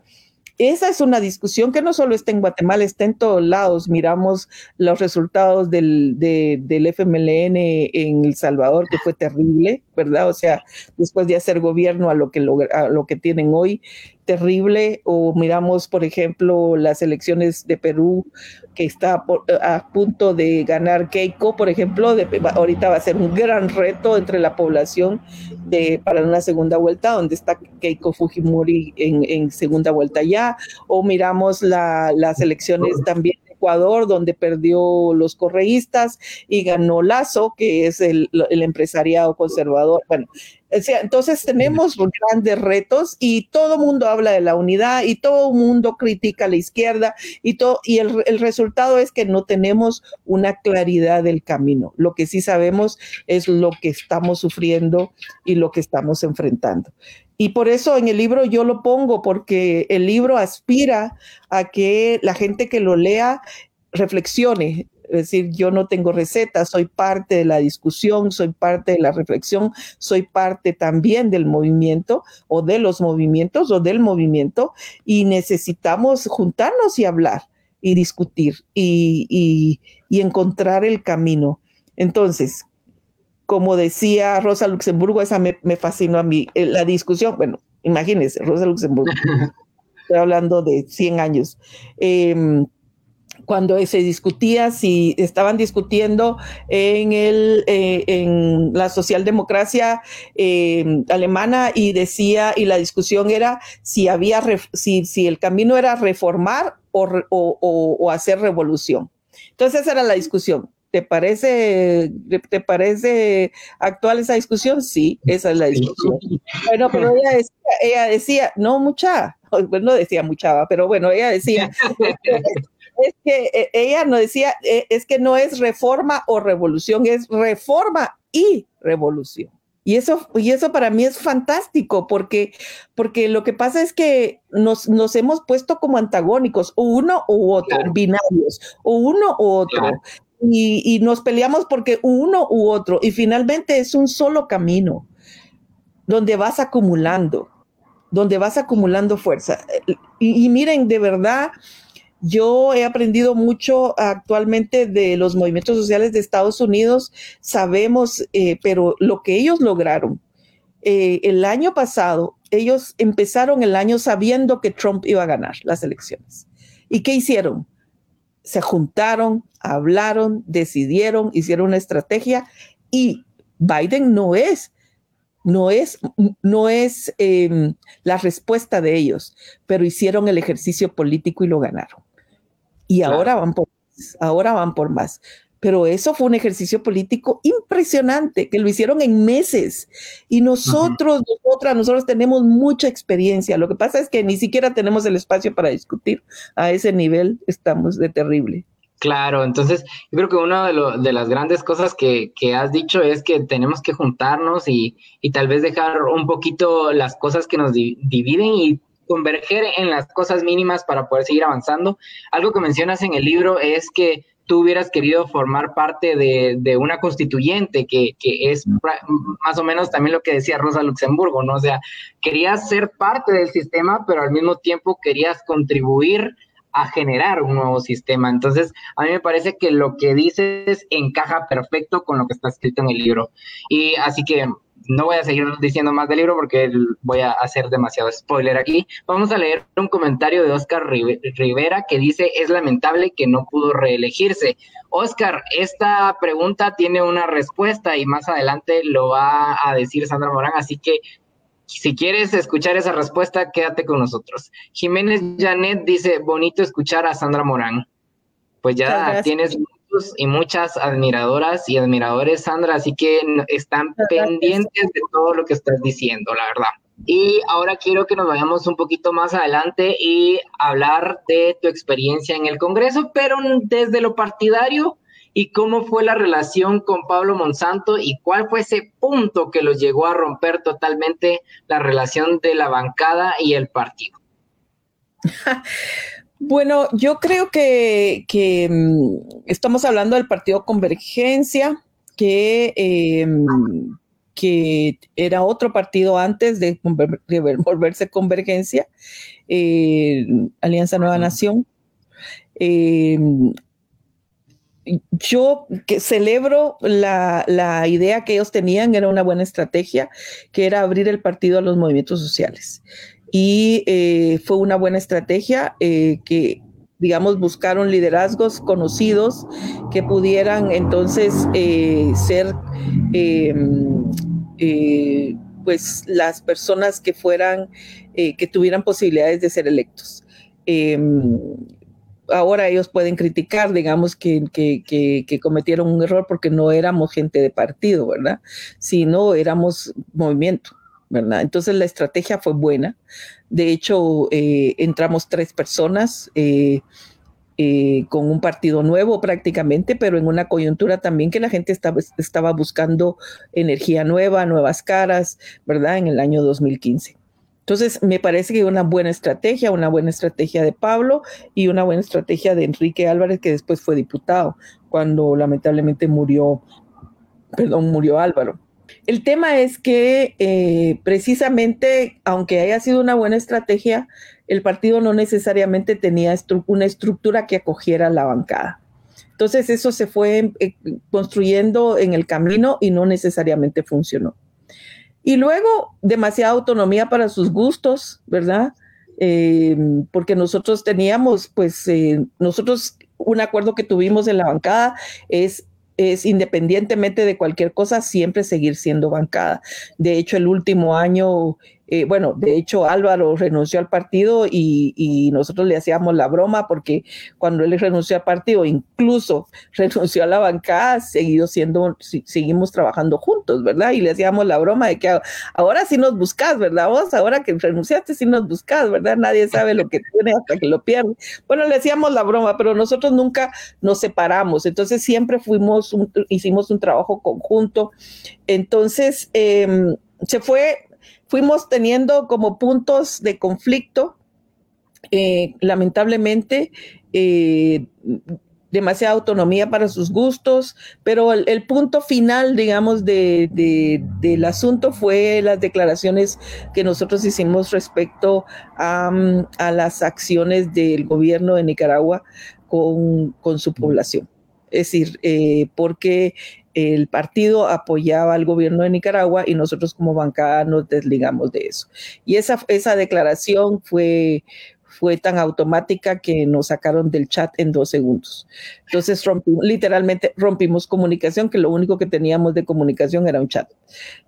Esa es una discusión que no solo está en Guatemala, está en todos lados. Miramos los resultados del, del FMLN en El Salvador, que fue terrible, ¿verdad? O sea, después de hacer gobierno a lo que, a lo que tienen hoy, terrible. O miramos, por ejemplo, las elecciones de Perú, que está a punto de ganar Keiko, por ejemplo. De, ahorita va a ser un gran reto entre la población de, para una segunda vuelta, donde está Keiko Fujimori en, en segunda vuelta ya. O miramos la, las elecciones también Ecuador, donde perdió los correístas y ganó Lazo, que es el, el empresariado conservador. Bueno, entonces tenemos grandes retos y todo mundo habla de la unidad y todo mundo critica a la izquierda y, todo, y el, el, resultado es que no tenemos una claridad del camino. Lo que sí sabemos es lo que estamos sufriendo y lo que estamos enfrentando. Y por eso en el libro yo lo pongo, porque el libro aspira a que la gente que lo lea reflexione. Es decir, yo no tengo recetas, soy parte de la discusión, soy parte de la reflexión, soy parte también del movimiento o de los movimientos o del movimiento y necesitamos juntarnos y hablar y discutir y, y, y encontrar el camino. Entonces, como decía Rosa Luxemburgo, esa me, me fascinó a mí, eh, la discusión, bueno, imagínense, Rosa Luxemburgo, [laughs] estoy hablando de 100 años, eh, cuando se discutía si estaban discutiendo en, el, eh, en la socialdemocracia eh, alemana y decía, y la discusión era si había, si, si el camino era reformar o, o, o hacer revolución. Entonces esa era la discusión. ¿Te parece, ¿Te parece actual esa discusión? Sí, esa es la discusión. Bueno, pero ella decía, ella decía no mucha, bueno, [laughs] no decía mucha, pero bueno, ella decía, [laughs] es que eh, ella no decía, eh, es que no es reforma o revolución, es reforma y revolución. Y eso, y eso para mí es fantástico, porque, porque lo que pasa es que nos, nos hemos puesto como antagónicos, uno u otro, claro. binarios, o uno u otro. Claro y, nos peleamos porque uno u otro, y finalmente es un solo camino donde vas acumulando, donde vas acumulando fuerza. Y, y miren, de verdad, yo he aprendido mucho actualmente de los movimientos sociales de Estados Unidos, sabemos, eh, pero lo que ellos lograron eh, el año pasado, ellos empezaron el año sabiendo que Trump iba a ganar las elecciones. ¿Y qué hicieron? Se juntaron, hablaron, decidieron, hicieron una estrategia y Biden no es, no es, no es eh, la respuesta de ellos, pero hicieron el ejercicio político y lo ganaron. Y claro. ahora van por ahora van por más. Pero eso fue un ejercicio político impresionante, que lo hicieron en meses. Y nosotros, nosotras, nosotros tenemos mucha experiencia. Lo que pasa es que ni siquiera tenemos el espacio para discutir. A ese nivel estamos de terrible. Claro, entonces creo que una de, las grandes cosas que, has dicho es que tenemos que juntarnos y, tal vez dejar un poquito las cosas que nos di dividen y converger en las cosas mínimas para poder seguir avanzando. Algo que mencionas en el libro es que tú hubieras querido formar parte de, de una constituyente, que, que, es más o menos también lo que decía Rosa Luxemburgo, ¿no? O sea, querías ser parte del sistema, pero al mismo tiempo querías contribuir a generar un nuevo sistema. Entonces, a mí me parece que lo que dices encaja perfecto con lo que está escrito en el libro. Y así que no voy a seguir diciendo más del libro porque voy a hacer demasiado spoiler aquí. Vamos a leer un comentario de Oscar Rivera que dice, es lamentable que no pudo reelegirse. Oscar, esta pregunta tiene una respuesta y más adelante lo va a decir Sandra Morán, así que si quieres escuchar esa respuesta, quédate con nosotros. Jiménez Janet dice, bonito escuchar a Sandra Morán. Pues ya tienes y muchas admiradoras y admiradores, Sandra, así que están pendientes de todo lo que estás diciendo, la verdad. Y ahora quiero que nos vayamos un poquito más adelante y hablar de tu experiencia en el Congreso, pero desde lo partidario y cómo fue la relación con Pablo Monsanto y cuál fue ese punto que los llegó a romper totalmente la relación de la bancada y el partido. [laughs] Bueno, yo creo que, mm, estamos hablando del partido Convergencia, que, que era otro partido antes de, volverse Convergencia, eh, Alianza Nueva Nación. Em, yo que celebro la, la, idea que ellos tenían, era una buena estrategia, que era abrir el partido a los movimientos sociales y eh, fue una buena estrategia eh, que digamos, buscaron liderazgos conocidos que pudieran entonces eh, ser, pues, las personas que fueran, que tuvieran posibilidades de ser electos. Ahora ellos pueden criticar, digamos, que, cometieron un error porque no éramos gente de partido, ¿verdad? Sino éramos movimiento. Entonces la estrategia fue buena. De hecho, eh, entramos tres personas eh, eh, con un partido nuevo prácticamente, pero en una coyuntura también que la gente estaba, estaba buscando energía nueva, nuevas caras, ¿verdad? En el año 2015. Entonces, me parece que una buena estrategia, una buena estrategia de Pablo y una buena estrategia de Enrique Álvarez, que después fue diputado, cuando lamentablemente murió, perdón, murió Álvaro. El tema es que eh, precisamente, aunque haya sido una buena estrategia, el partido no necesariamente tenía una estructura que acogiera la bancada. Entonces eso se fue eh, construyendo en el camino y no necesariamente funcionó. Y luego, demasiada autonomía para sus gustos, ¿verdad? Eh, porque nosotros teníamos, pues, nosotros, un acuerdo que tuvimos en la bancada es es independientemente de cualquier cosa, siempre seguir siendo bancada. De hecho, el último año eh, bueno, de hecho Álvaro renunció al partido y, nosotros le hacíamos la broma porque cuando él renunció al partido, incluso [laughs] renunció a la bancada, seguido siendo, seguimos trabajando juntos, ¿verdad? Y le hacíamos la broma de que ahora sí nos buscas, ¿verdad? Vos, ahora que renunciaste, sí nos buscas, ¿verdad? Nadie sabe lo que tiene hasta que lo pierde. Bueno, le hacíamos la broma, pero nosotros nunca nos separamos, entonces siempre fuimos, hicimos un trabajo conjunto. Entonces, em, se fue fuimos teniendo como puntos de conflicto, eh, lamentablemente, eh, demasiada autonomía para sus gustos, pero el, punto final, digamos, del asunto fue las declaraciones que nosotros hicimos respecto a, las acciones del gobierno de Nicaragua con, su población. Es decir, eh, porque el partido apoyaba al gobierno de Nicaragua y nosotros como bancada nos desligamos de eso. Y esa, esa declaración fue, fue tan automática que nos sacaron del chat en dos segundos. Entonces, literalmente rompimos comunicación, que lo único que teníamos de comunicación era un chat,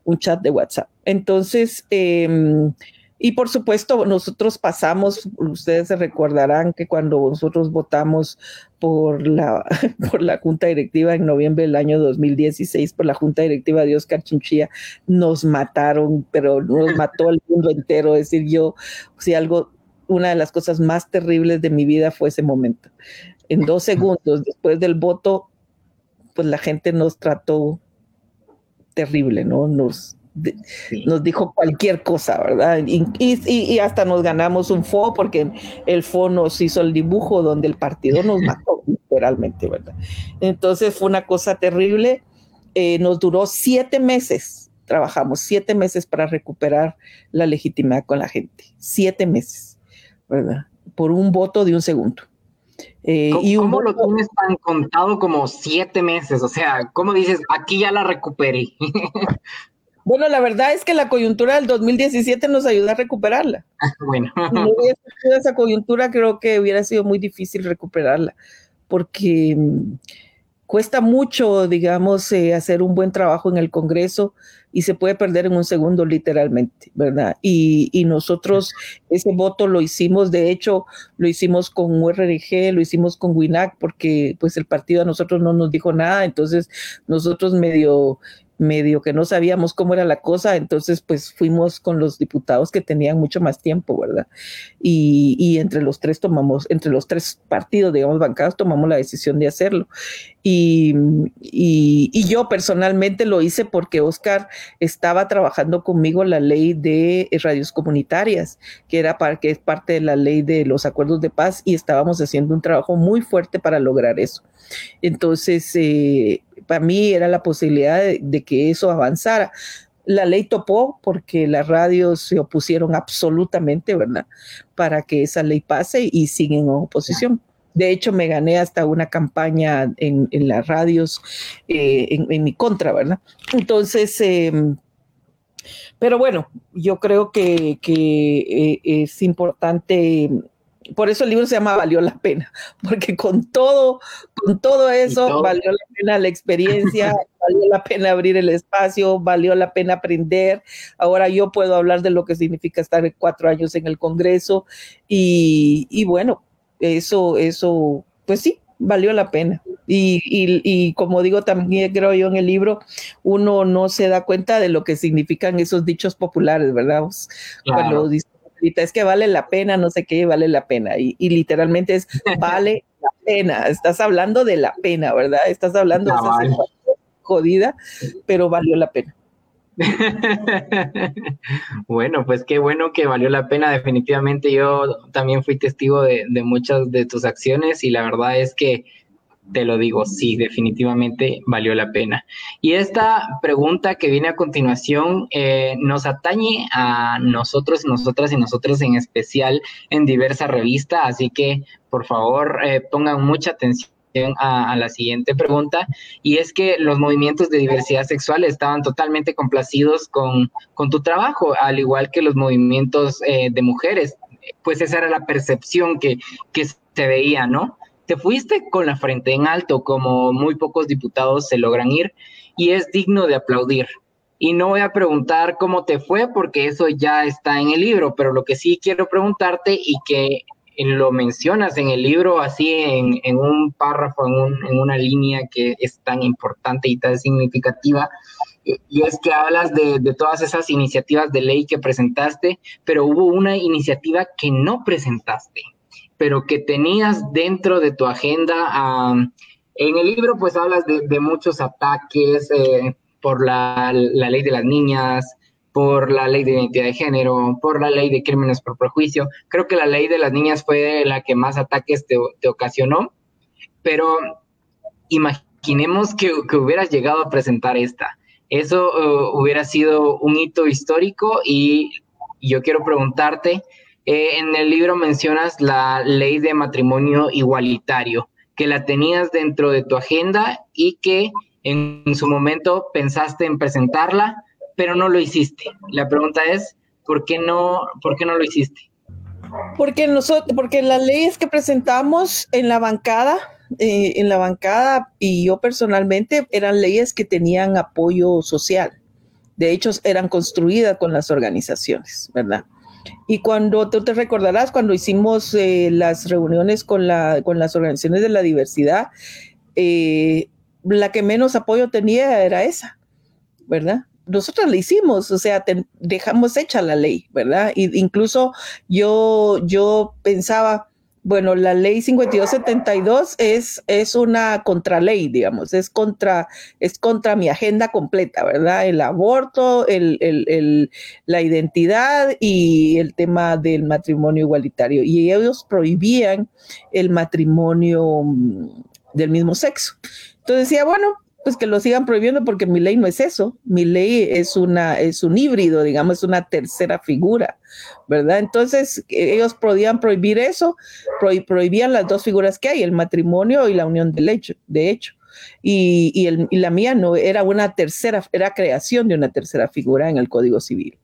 un chat de WhatsApp. Entonces, eh, y por supuesto, nosotros pasamos, ustedes se recordarán que cuando nosotros votamos por la, [laughs] por la Junta Directiva en noviembre del año 2016, por la Junta Directiva de Oscar Chinchilla, nos mataron, pero nos mató el mundo entero. Es decir, yo, si algo, una de las cosas más terribles de mi vida fue ese momento. En dos segundos después del voto, pues la gente nos trató terrible, ¿no? Nos, nos dijo cualquier cosa, ¿verdad? Y, hasta nos ganamos un FO porque el FO nos hizo el dibujo donde el partido nos [laughs] mató, literalmente, ¿verdad? Entonces fue una cosa terrible. Eh, nos duró siete meses, trabajamos siete meses para recuperar la legitimidad con la gente, siete meses, ¿verdad? Por un voto de un segundo. Eh, ¿Cómo, y ¿Cómo lo tienes tan contado como siete meses? O sea, ¿cómo dices, aquí ya la recuperé? [laughs] Bueno, la verdad es que la coyuntura del 2017 nos ayuda a recuperarla. [laughs] bueno. Si no hubiese sido esa coyuntura, creo que hubiera sido muy difícil recuperarla, porque mm, cuesta mucho, digamos, eh, hacer un buen trabajo en el Congreso y se puede perder en un segundo literalmente, ¿verdad? Y, y, nosotros ese voto lo hicimos, de hecho, lo hicimos con URG, lo hicimos con WINAC, porque pues el partido a nosotros no nos dijo nada, entonces nosotros medio medio que no sabíamos cómo era la cosa, entonces pues fuimos con los diputados que tenían mucho más tiempo, ¿verdad? Y, y entre los tres tomamos, entre los tres partidos, digamos, bancados, tomamos la decisión de hacerlo. Y, yo personalmente lo hice porque Oscar estaba trabajando conmigo la ley de radios comunitarias, que era para que es parte de la ley de los acuerdos de paz y estábamos haciendo un trabajo muy fuerte para lograr eso. Entonces, eh, para mí era la posibilidad de, que eso avanzara. La ley topó porque las radios se opusieron absolutamente, ¿verdad? Para que esa ley pase y siguen en oposición. De hecho, me gané hasta una campaña en, las radios eh, en, mi contra, ¿verdad? Entonces, em, pero bueno, yo creo que, eh, es importante por eso el libro se llama Valió la pena, [laughs] porque con todo, con todo eso, valió la pena la experiencia, [laughs] valió la pena abrir el espacio, valió la pena aprender. Ahora yo puedo hablar de lo que significa estar cuatro años en el Congreso y, y bueno, eso, eso, pues sí, valió la pena. Y, y, y, como digo también creo yo en el libro, uno no se da cuenta de lo que significan esos dichos populares, ¿verdad? Cuando dice es que vale la pena, no sé qué, vale la pena. Y, literalmente es [laughs] vale la pena. Estás hablando de la pena, ¿verdad? Estás hablando de esa jodida, pero valió la pena. [laughs] bueno, pues qué bueno que valió la pena. Definitivamente yo también fui testigo de, muchas de tus acciones y la verdad es que te lo digo, sí, definitivamente valió la pena. Y esta pregunta que viene a continuación eh, nos atañe a nosotros, nosotras y nosotros en especial en diversa revista, así que por favor eh, pongan mucha atención. A, la siguiente pregunta, y es que los movimientos de diversidad sexual estaban totalmente complacidos con, con tu trabajo, al igual que los movimientos eh, de mujeres, pues esa era la percepción que, que se veía, ¿no? te fuiste con la frente en alto, como muy pocos diputados se logran ir, y es digno de aplaudir. Y no voy a preguntar cómo te fue, porque eso ya está en el libro, pero lo que sí quiero preguntarte y que lo mencionas en el libro así en, un párrafo, en, una línea que es tan importante y tan significativa, y es que hablas de, de, todas esas iniciativas de ley que presentaste, pero hubo una iniciativa que no presentaste pero que tenías dentro de tu agenda. en el libro pues hablas de, muchos ataques eh, por la, ley de las niñas, por la ley de identidad de género, por la ley de crímenes por prejuicio. Creo que la ley de las niñas fue la que más ataques te, ocasionó, pero imaginemos que, hubieras llegado a presentar esta. Eso uh, hubiera sido un hito histórico y yo quiero preguntarte, eh, en el libro mencionas la ley de matrimonio igualitario, que la tenías dentro de tu agenda y que en su momento pensaste en presentarla, pero no lo hiciste. La pregunta es, ¿por qué no, por qué no lo hiciste? Porque nosotros, porque las leyes que presentamos en la bancada, eh, en la bancada y yo personalmente eran leyes que tenían apoyo social. De hecho, eran construidas con las organizaciones, ¿verdad? Y cuando tú te recordarás, cuando hicimos eh, las reuniones con, la, con las organizaciones de la diversidad, eh, la que menos apoyo tenía era esa, ¿verdad? Nosotros la hicimos, o sea, dejamos hecha la ley, ¿verdad? Y incluso yo, yo pensaba, bueno, la ley 5272 es, es una contraley, digamos, es contra, es contra mi agenda completa, ¿verdad? El aborto, el, el, la identidad y el tema del matrimonio igualitario. Y ellos prohibían el matrimonio mm, del mismo sexo. Entonces decía, bueno, pues que lo sigan prohibiendo porque mi ley no es eso. Mi ley es, una, es un híbrido, digamos, es una tercera figura, ¿verdad? Entonces, ellos podían prohibir eso, prohibían las dos figuras que hay, el matrimonio y la unión de hecho. De hecho. Y, la mía no era una tercera, era creación de una tercera figura en el Código Civil,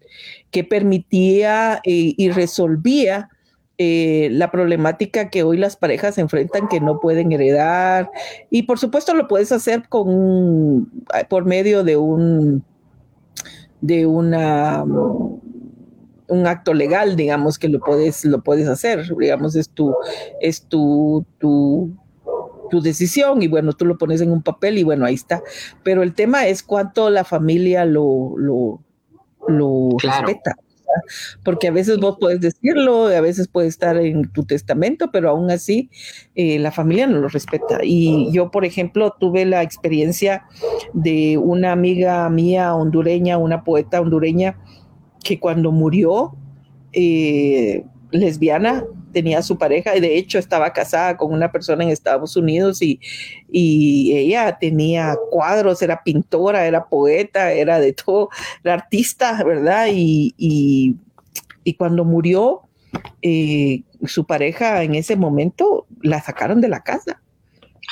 que permitía eh, y resolvía eh, la problemática que hoy las parejas enfrentan que no pueden heredar y por supuesto lo puedes hacer con por medio de un de una un acto legal digamos que lo puedes lo puedes hacer digamos es tu es tu, tu tu decisión y bueno, tú lo pones en un papel y bueno, ahí está. Pero el tema es cuánto la familia lo, lo, lo respeta. Porque a veces vos puedes decirlo, a veces puede estar en tu testamento, pero aún así eh, la familia no lo respeta. Y yo, por ejemplo, tuve la experiencia de una amiga mía hondureña, una poeta hondureña, que cuando murió, eh, lesbiana, tenía su pareja y de hecho estaba casada con una persona en Estados Unidos y, y ella tenía cuadros, era pintora, era poeta, era de todo, era artista, ¿verdad? Y, y, cuando murió, eh, su pareja en ese momento la sacaron de la casa.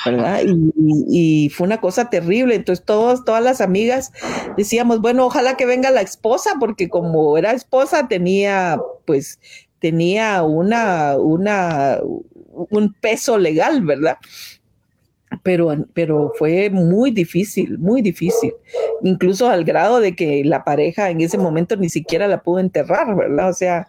¿verdad? Y, fue una cosa terrible. Entonces, todos, todas las amigas decíamos, bueno, ojalá que venga la esposa, porque como era esposa, tenía pues tenía una, una, un peso legal, ¿verdad? Pero, pero fue muy difícil, muy difícil, incluso al grado de que la pareja en ese momento ni siquiera la pudo enterrar, ¿verdad? O sea,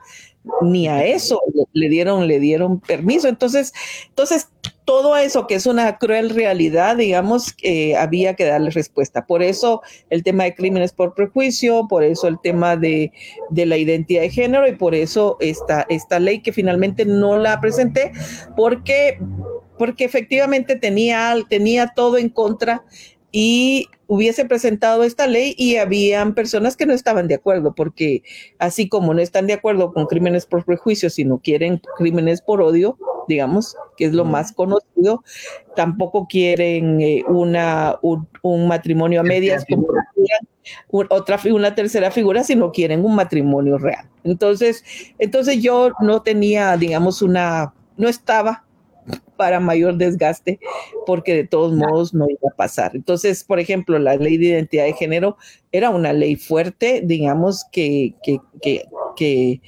ni a eso le dieron, le dieron permiso. Entonces, entonces todo eso que es una cruel realidad, digamos, eh, había que darle respuesta. Por eso el tema de crímenes por prejuicio, por eso el tema de, la identidad de género y por eso esta, esta ley que finalmente no la presenté, porque, porque efectivamente tenía, tenía todo en contra y hubiese presentado esta ley y habían personas que no estaban de acuerdo, porque así como no están de acuerdo con crímenes por prejuicio, sino quieren crímenes por odio, digamos, que es lo más conocido, tampoco quieren eh, una, un, matrimonio a medias, como otra una tercera figura, sino quieren un matrimonio real. Entonces, entonces yo no tenía, digamos, una, no estaba para mayor desgaste, porque de todos modos no iba a pasar. Entonces, por ejemplo, la ley de identidad de género era una ley fuerte, digamos, que, que, que, que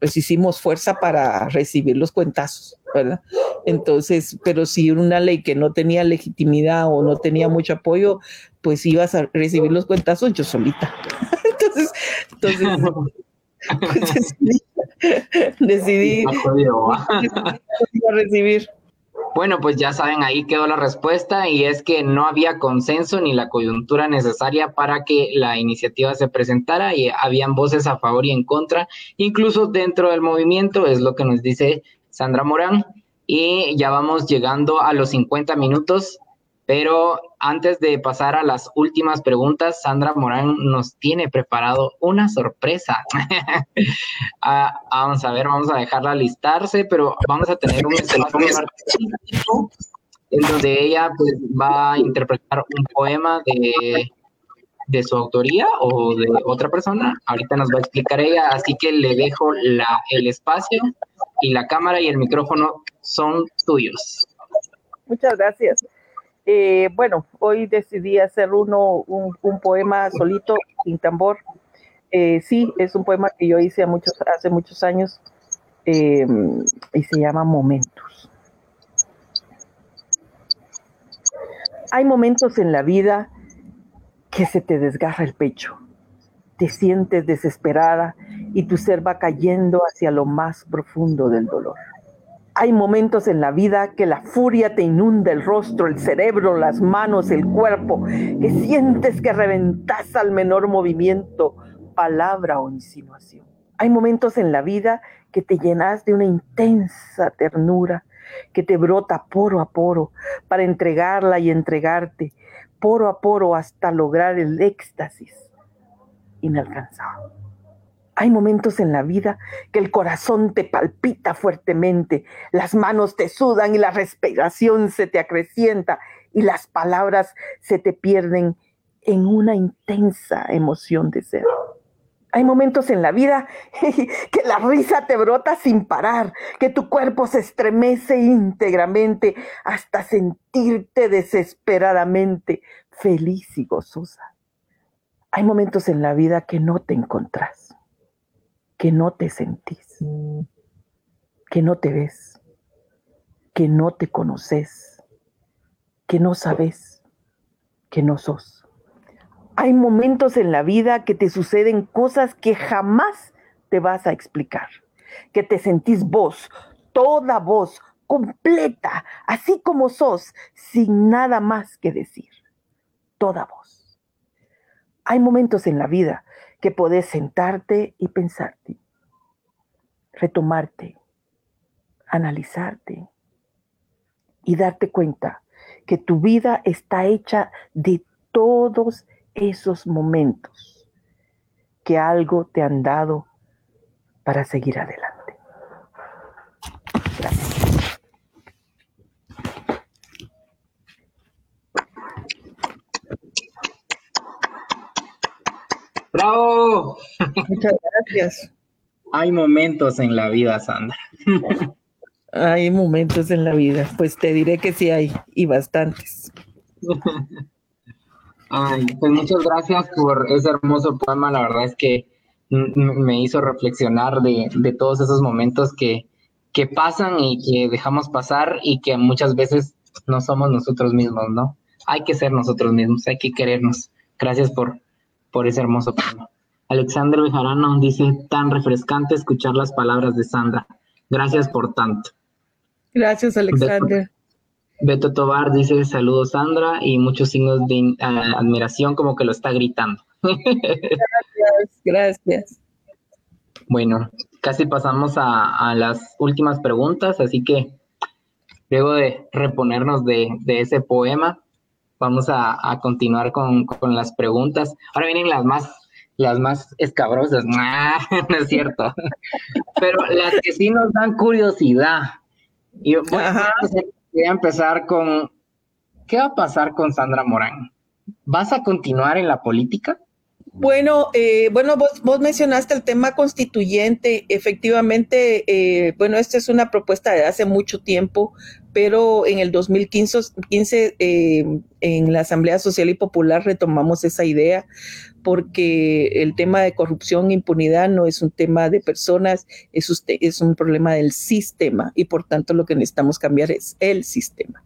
pues hicimos fuerza para recibir los cuentazos, ¿verdad? Entonces, pero si una ley que no tenía legitimidad o no tenía mucho apoyo, pues ibas a recibir los cuentazos yo solita. [laughs] entonces, entonces [laughs] pues [laughs] decidí, [laughs] recibir. Bueno, pues ya saben, ahí quedó la respuesta y es que no había consenso ni la coyuntura necesaria para que la iniciativa se presentara y habían voces a favor y en contra, incluso dentro del movimiento, es lo que nos dice Sandra Morán. Y ya vamos llegando a los 50 minutos pero antes de pasar a las últimas preguntas, Sandra Morán nos tiene preparado una sorpresa. [laughs] Ah, vamos a ver, vamos a dejarla listarse, pero vamos a tener un [laughs] espacio en donde ella pues, va a interpretar un poema de, de su autoría o de otra persona. Ahorita nos va a explicar ella, así que le dejo la, el espacio y la cámara y el micrófono son tuyos. Muchas gracias. Eh, bueno, hoy decidí hacer uno, un, poema solito, sin tambor. Eh, sí, es un poema que yo hice hace muchos años em, y se llama Momentos. Hay momentos en la vida que se te desgarra el pecho, te sientes desesperada y tu ser va cayendo hacia lo más profundo del dolor. Hay momentos en la vida que la furia te inunda el rostro, el cerebro, las manos, el cuerpo, que sientes que reventas al menor movimiento, palabra o insinuación. Hay momentos en la vida que te llenas de una intensa ternura que te brota poro a poro para entregarla y entregarte poro a poro hasta lograr el éxtasis inalcanzable. Hay momentos en la vida que el corazón te palpita fuertemente, las manos te sudan y la respiración se te acrecienta y las palabras se te pierden en una intensa emoción de ser. Hay momentos en la vida [laughs] que la risa te brota sin parar, que tu cuerpo se estremece íntegramente hasta sentirte desesperadamente feliz y gozosa. Hay momentos en la vida que no te encontrás, que no te sentís, que no te ves, que no te conoces, que no sabes, que no sos. Hay momentos en la vida que te suceden cosas que jamás te vas a explicar, que te sentís vos, toda vos, completa, así como sos, sin nada más que decir, toda vos. Hay momentos en la vida que podés sentarte y pensarte, retomarte, analizarte y darte cuenta que tu vida está hecha de todos esos momentos que algo te han dado para seguir adelante. Gracias. ¡Bravo! Muchas gracias. Hay momentos en la vida, Sandra. Hay momentos en la vida, pues te diré que sí hay, y bastantes. Ay, pues muchas gracias por ese hermoso poema. La verdad es que me hizo reflexionar de, de todos esos momentos que, que pasan y que dejamos pasar y que muchas veces no somos nosotros mismos, ¿no? Hay que ser nosotros mismos, hay que querernos. Gracias por, por ese hermoso poema. Alexander Bejarano dice, tan refrescante escuchar las palabras de Sandra. Gracias por tanto. Gracias, Alexander. Beto Tobar dice saludos Sandra y muchos signos de admiración como que lo está gritando. Gracias, gracias. Bueno, casi pasamos a, las últimas preguntas, así que luego de reponernos de, ese poema, vamos a, continuar con, las preguntas. Ahora vienen las más las más escabrosas, [laughs] no es cierto, pero las que sí nos dan curiosidad. Y voy a empezar con, ¿qué va a pasar con Sandra Morán? ¿Vas a continuar en la política? Bueno, eh, bueno, vos, mencionaste el tema constituyente. Efectivamente, eh, bueno, esta es una propuesta de hace mucho tiempo, pero en el 2015 eh, en la Asamblea Social y Popular retomamos esa idea porque el tema de corrupción e impunidad no es un tema de personas, es, usted, es un problema del sistema y por tanto lo que necesitamos cambiar es el sistema.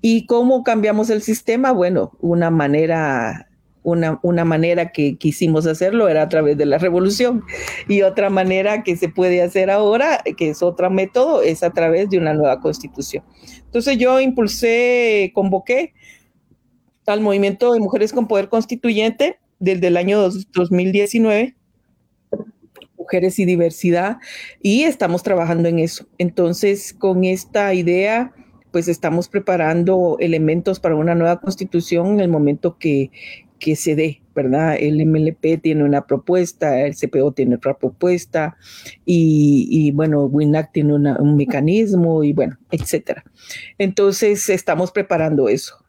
¿Y cómo cambiamos el sistema? Bueno, una manera una, una, manera que quisimos hacerlo era a través de la revolución y otra manera que se puede hacer ahora, que es otro método, es a través de una nueva constitución. Entonces yo impulsé, convoqué al movimiento de mujeres con poder constituyente desde el año 2019, mujeres y diversidad, y estamos trabajando en eso. Entonces, con esta idea, pues estamos preparando elementos para una nueva constitución en el momento que, que se dé, ¿verdad? El MLP tiene una propuesta, el CPO tiene otra propuesta y, bueno, WINAC tiene un mecanismo y bueno, etcétera. Entonces, estamos preparando eso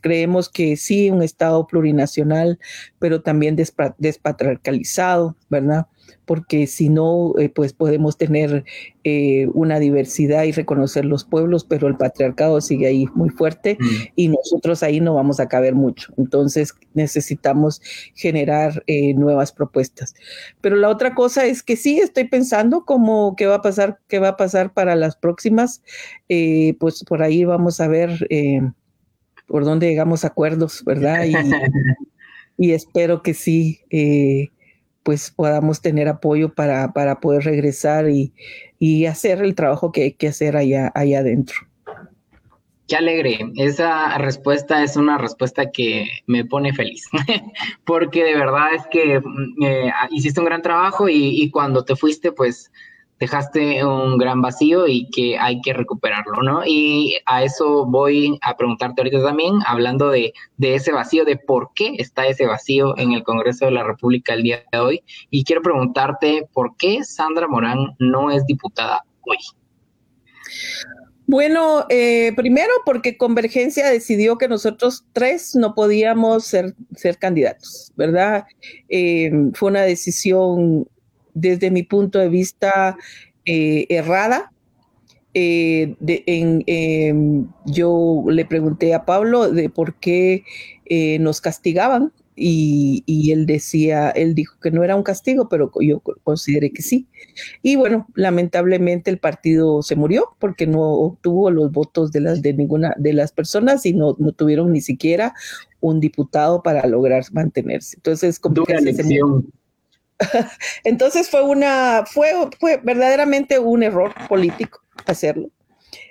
creemos que sí, un Estado plurinacional, pero también despatriarcalizado, ¿verdad? Porque si no, eh, pues podemos tener eh, una diversidad y reconocer los pueblos, pero el patriarcado sigue ahí muy fuerte mm. y nosotros ahí no vamos a caber mucho. Entonces necesitamos generar eh, nuevas propuestas. Pero la otra cosa es que sí, estoy pensando cómo qué va a pasar, qué va a pasar para las próximas. pues por ahí vamos a ver por dónde llegamos a acuerdos, ¿verdad? [laughs] Y, espero que sí, eh, pues podamos tener apoyo para, para poder regresar y, hacer el trabajo que hay que hacer allá, allá adentro. Qué alegre. Esa respuesta es una respuesta que me pone feliz, [laughs] porque de verdad es que mm, eh, hiciste un gran trabajo y, y, cuando te fuiste, pues dejaste un gran vacío y que hay que recuperarlo, ¿no? Y a eso voy a preguntarte ahorita también, hablando de, ese vacío, de por qué está ese vacío en el Congreso de la República el día de hoy. Y quiero preguntarte por qué Sandra Morán no es diputada hoy. Bueno, eh, primero porque Convergencia decidió que nosotros tres no podíamos ser, candidatos, ¿verdad? Eh, fue una decisión desde mi punto de vista eh, errada. Em, yo le pregunté a Pablo de por qué nos castigaban y, él decía, él dijo que no era un castigo, pero yo consideré que sí. Y bueno, lamentablemente el partido se murió porque no obtuvo los votos de las de ninguna de las personas y no, no tuvieron ni siquiera un diputado para lograr mantenerse. Entonces, como [laughs] Entonces fue una, fue, fue verdaderamente un error político hacerlo.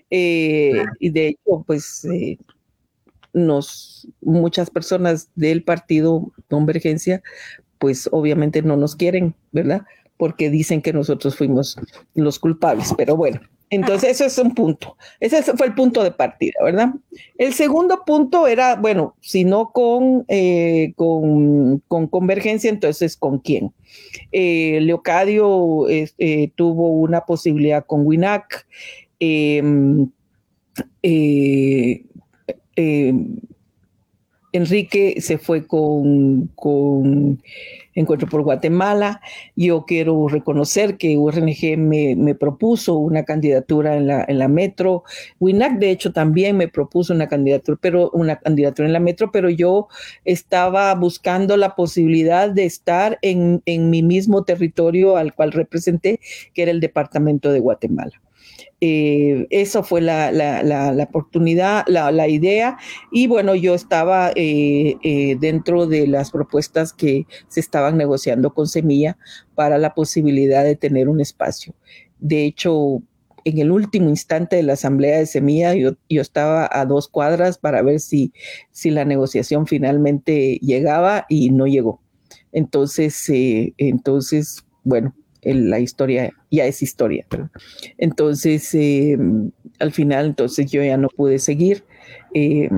Eh, y de hecho, pues eh, nos, muchas personas del partido Convergencia, pues obviamente no nos quieren, ¿verdad? Porque dicen que nosotros fuimos los culpables, pero bueno. Entonces, eso es un punto. Ese fue el punto de partida, ¿verdad? El segundo punto era, bueno, si no con, eh, con, convergencia, entonces ¿con quién? Eh, Leocadio eh, tuvo una posibilidad con WINAC. Enrique se fue con, Encuentro por Guatemala. Yo quiero reconocer que URNG me, propuso una candidatura en la, en la metro. WINAC, de hecho, también me propuso una candidatura, pero una candidatura en la metro, pero yo estaba buscando la posibilidad de estar en mi mismo territorio al cual representé, que era el departamento de Guatemala. Eh, eso fue la, oportunidad, la, idea. Y bueno, yo estaba eh, eh, dentro de las propuestas que se estaban negociando con Semilla para la posibilidad de tener un espacio. De hecho, en el último instante de la asamblea de Semilla, yo, estaba a dos cuadras para ver si, si la negociación finalmente llegaba y no llegó. Entonces, entonces, bueno, la historia ya es historia. Entonces, eh, al final, entonces yo ya no pude seguir. Eh,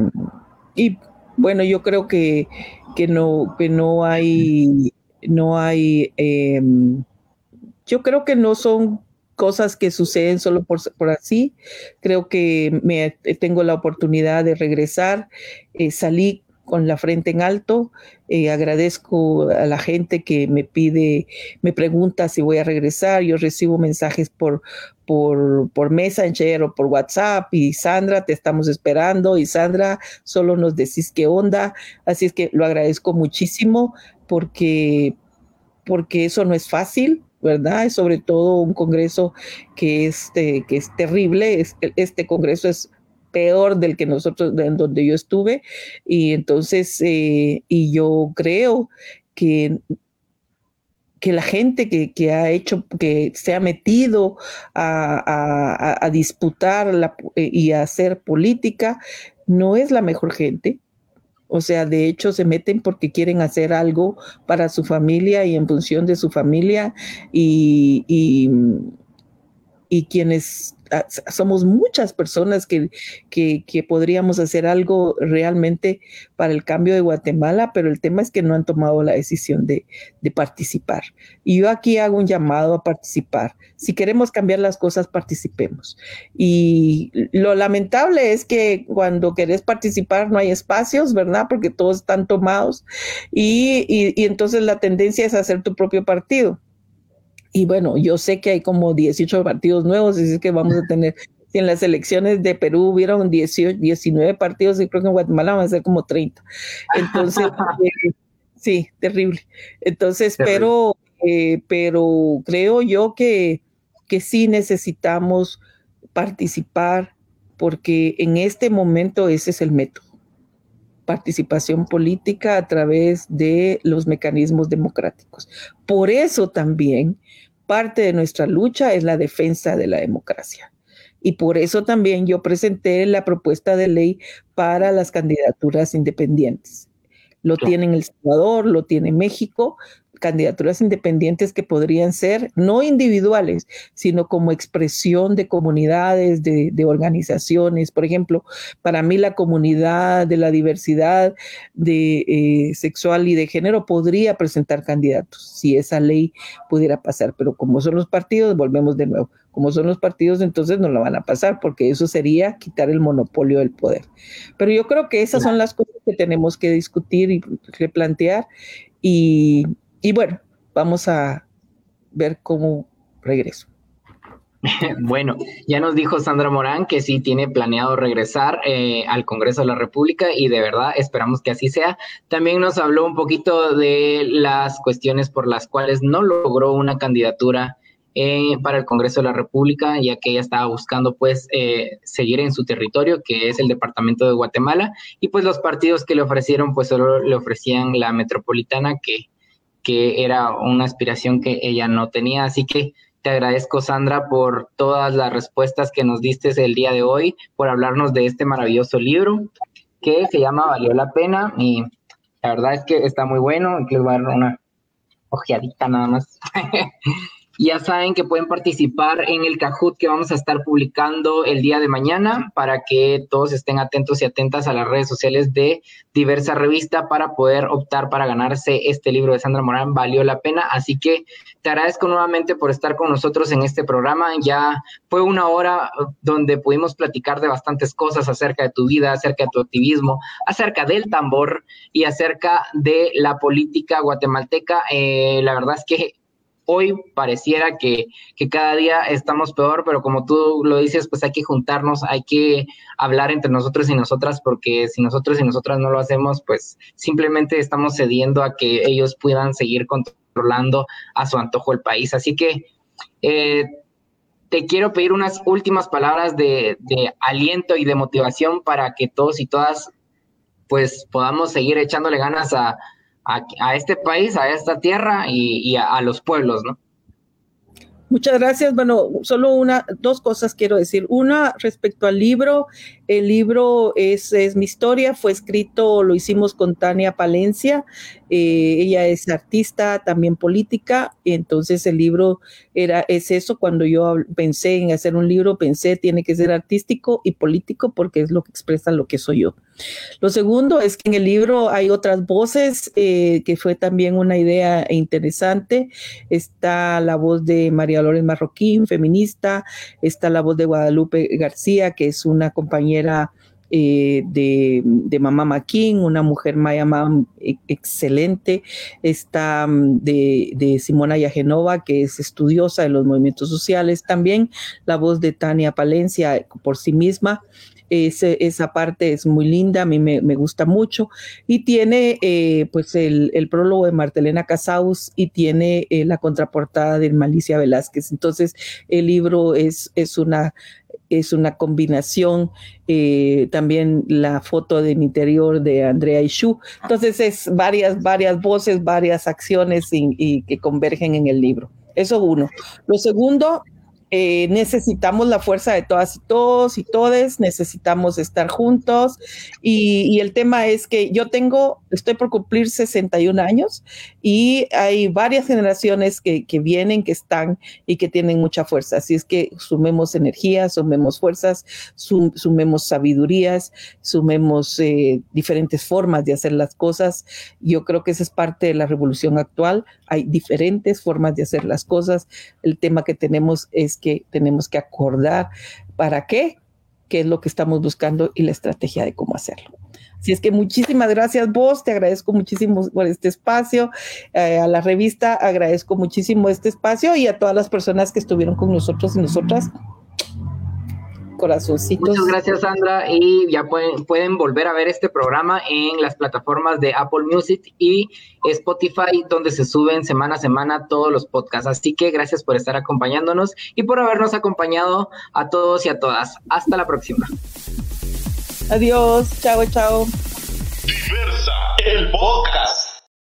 y bueno, yo creo que, que, no, que no hay, no hay, eh, yo creo que no son cosas que suceden solo por, por así. Creo que me, tengo la oportunidad de regresar. salí con la frente en alto. Eh, agradezco a la gente que me pide, me pregunta si voy a regresar. Yo recibo mensajes por, por, por Messenger o por WhatsApp y Sandra, te estamos esperando y Sandra, solo nos decís qué onda. Así es que lo agradezco muchísimo porque, porque eso no es fácil. ¿verdad? Sobre todo un congreso que es, que es terrible. este congreso es peor del que nosotros, en donde yo estuve. Y entonces, eh, y yo creo que que la gente que, ha hecho, que se ha metido a, disputar la, eh, y a hacer política, no es la mejor gente. O sea, de hecho se meten porque quieren hacer algo para su familia y en función de su familia y, y, y quienes Ah, somos muchas personas que, que, podríamos hacer algo realmente para el cambio de Guatemala, pero el tema es que no han tomado la decisión de, de participar. Y yo aquí hago un llamado a participar. Si queremos cambiar las cosas, participemos. Y lo lamentable es que cuando querés participar no hay espacios, ¿verdad? Porque todos están tomados y, y, y entonces la tendencia es hacer tu propio partido. Y bueno, yo sé que hay como 18 partidos nuevos, así que vamos a tener, si en las elecciones de Perú hubieron 18, 19 partidos, y creo que en Guatemala van a ser como 30. Entonces, [laughs] eh, sí, terrible. Entonces, pero, eh, pero creo yo que, que sí necesitamos participar porque en este momento ese es el método participación política a través de los mecanismos democráticos. Por eso también parte de nuestra lucha es la defensa de la democracia. Y por eso también yo presenté la propuesta de ley para las candidaturas independientes. Lo tiene El Salvador, lo tiene México, candidaturas independientes que podrían ser no individuales, sino como expresión de comunidades, de, organizaciones. Por ejemplo, para mí la comunidad de la diversidad de, eh, sexual y de género podría presentar candidatos si esa ley pudiera pasar, pero como son los partidos, volvemos de nuevo. Como son los partidos, entonces no lo van a pasar, porque eso sería quitar el monopolio del poder. Pero yo creo que esas son las cosas que tenemos que discutir y replantear. Y, bueno, vamos a ver cómo regreso. [laughs] Bueno, ya nos dijo Sandra Morán que sí tiene planeado regresar eh, al Congreso de la República y de verdad esperamos que así sea. También nos habló un poquito de las cuestiones por las cuales no logró una candidatura eh, para el Congreso de la República, ya que ella estaba buscando pues eh, seguir en su territorio, que es el departamento de Guatemala, y pues los partidos que le ofrecieron pues solo le ofrecían la metropolitana, que, que era una aspiración que ella no tenía. Así que te agradezco, Sandra, por todas las respuestas que nos diste el día de hoy, por hablarnos de este maravilloso libro que se llama Valió la Pena y la verdad es que está muy bueno. Les voy a dar una ojeadita nada más. [laughs] Ya saben que pueden participar en el Kahoot que vamos a estar publicando el día de mañana para que todos estén atentos y atentas a las redes sociales de diversa revista para poder optar para ganarse este libro de Sandra Morán. Valió la pena. Así que te agradezco nuevamente por estar con nosotros en este programa. Ya fue una hora donde pudimos platicar de bastantes cosas acerca de tu vida, acerca de tu activismo, acerca del tambor y acerca de la política guatemalteca. Eh, la verdad es que hoy pareciera que, cada día estamos peor, pero como tú lo dices, pues hay que juntarnos, hay que hablar entre nosotros y nosotras, porque si nosotros y nosotras no lo hacemos, pues simplemente estamos cediendo a que ellos puedan seguir controlando a su antojo el país. Así que eh, te quiero pedir unas últimas palabras de, de aliento y de motivación para que todos y todas pues podamos seguir echándole ganas a, a, este país, a esta tierra y, a, a, los pueblos, ¿no? Muchas gracias. Bueno, solo una, dos cosas quiero decir. Una respecto al libro, el libro es, es, mi historia, fue escrito, lo hicimos con Tania Palencia, eh, ella es artista, también política, entonces el libro era, es eso, cuando yo pensé en hacer un libro, pensé tiene que ser artístico y político porque es lo que expresa lo que soy yo. Lo segundo es que en el libro hay otras voces, eh, que fue también una idea interesante. Está la voz de María Loren Marroquín, feminista, está la voz de Guadalupe García, que es una compañera eh, de, de, Mamá Maquín, una mujer maya e, excelente, está mm, de, de, Simona Yagenova, que es estudiosa de los movimientos sociales, también la voz de Tania Palencia por sí misma. esa parte es muy linda, a mí me, gusta mucho. Y tiene eh, pues el, prólogo de Martelena Casaus y tiene eh, la contraportada de Malicia Velázquez. Entonces, el libro es, es una es una combinación, eh, también la foto del interior de Andrea Ishu. Entonces es varias, varias voces, varias acciones y que convergen en el libro. Eso uno. Lo segundo, eh, necesitamos la fuerza de todas y todos y todes, necesitamos estar juntos. Y, el tema es que yo tengo, estoy por cumplir 61 años y hay varias generaciones que, vienen, que están y que tienen mucha fuerza. Así es que sumemos energías, sumemos fuerzas, sumemos sabidurías, sumemos eh, diferentes formas de hacer las cosas. Yo creo que esa es parte de la revolución actual. Hay diferentes formas de hacer las cosas. El tema que tenemos es que tenemos que acordar para qué, qué es lo que estamos buscando y la estrategia de cómo hacerlo. Así es que muchísimas gracias vos, te agradezco muchísimo por este espacio, eh, a la revista agradezco muchísimo este espacio y a todas las personas que estuvieron con nosotros y nosotras corazoncitos. Muchas gracias, Sandra. Y ya pueden, pueden volver a ver este programa en las plataformas de Apple Music y Spotify, donde se suben semana a semana todos los podcasts. Así que gracias por estar acompañándonos y por habernos acompañado a todos y a todas. Hasta la próxima. Adiós. Chao, chao. Diversa, el podcast.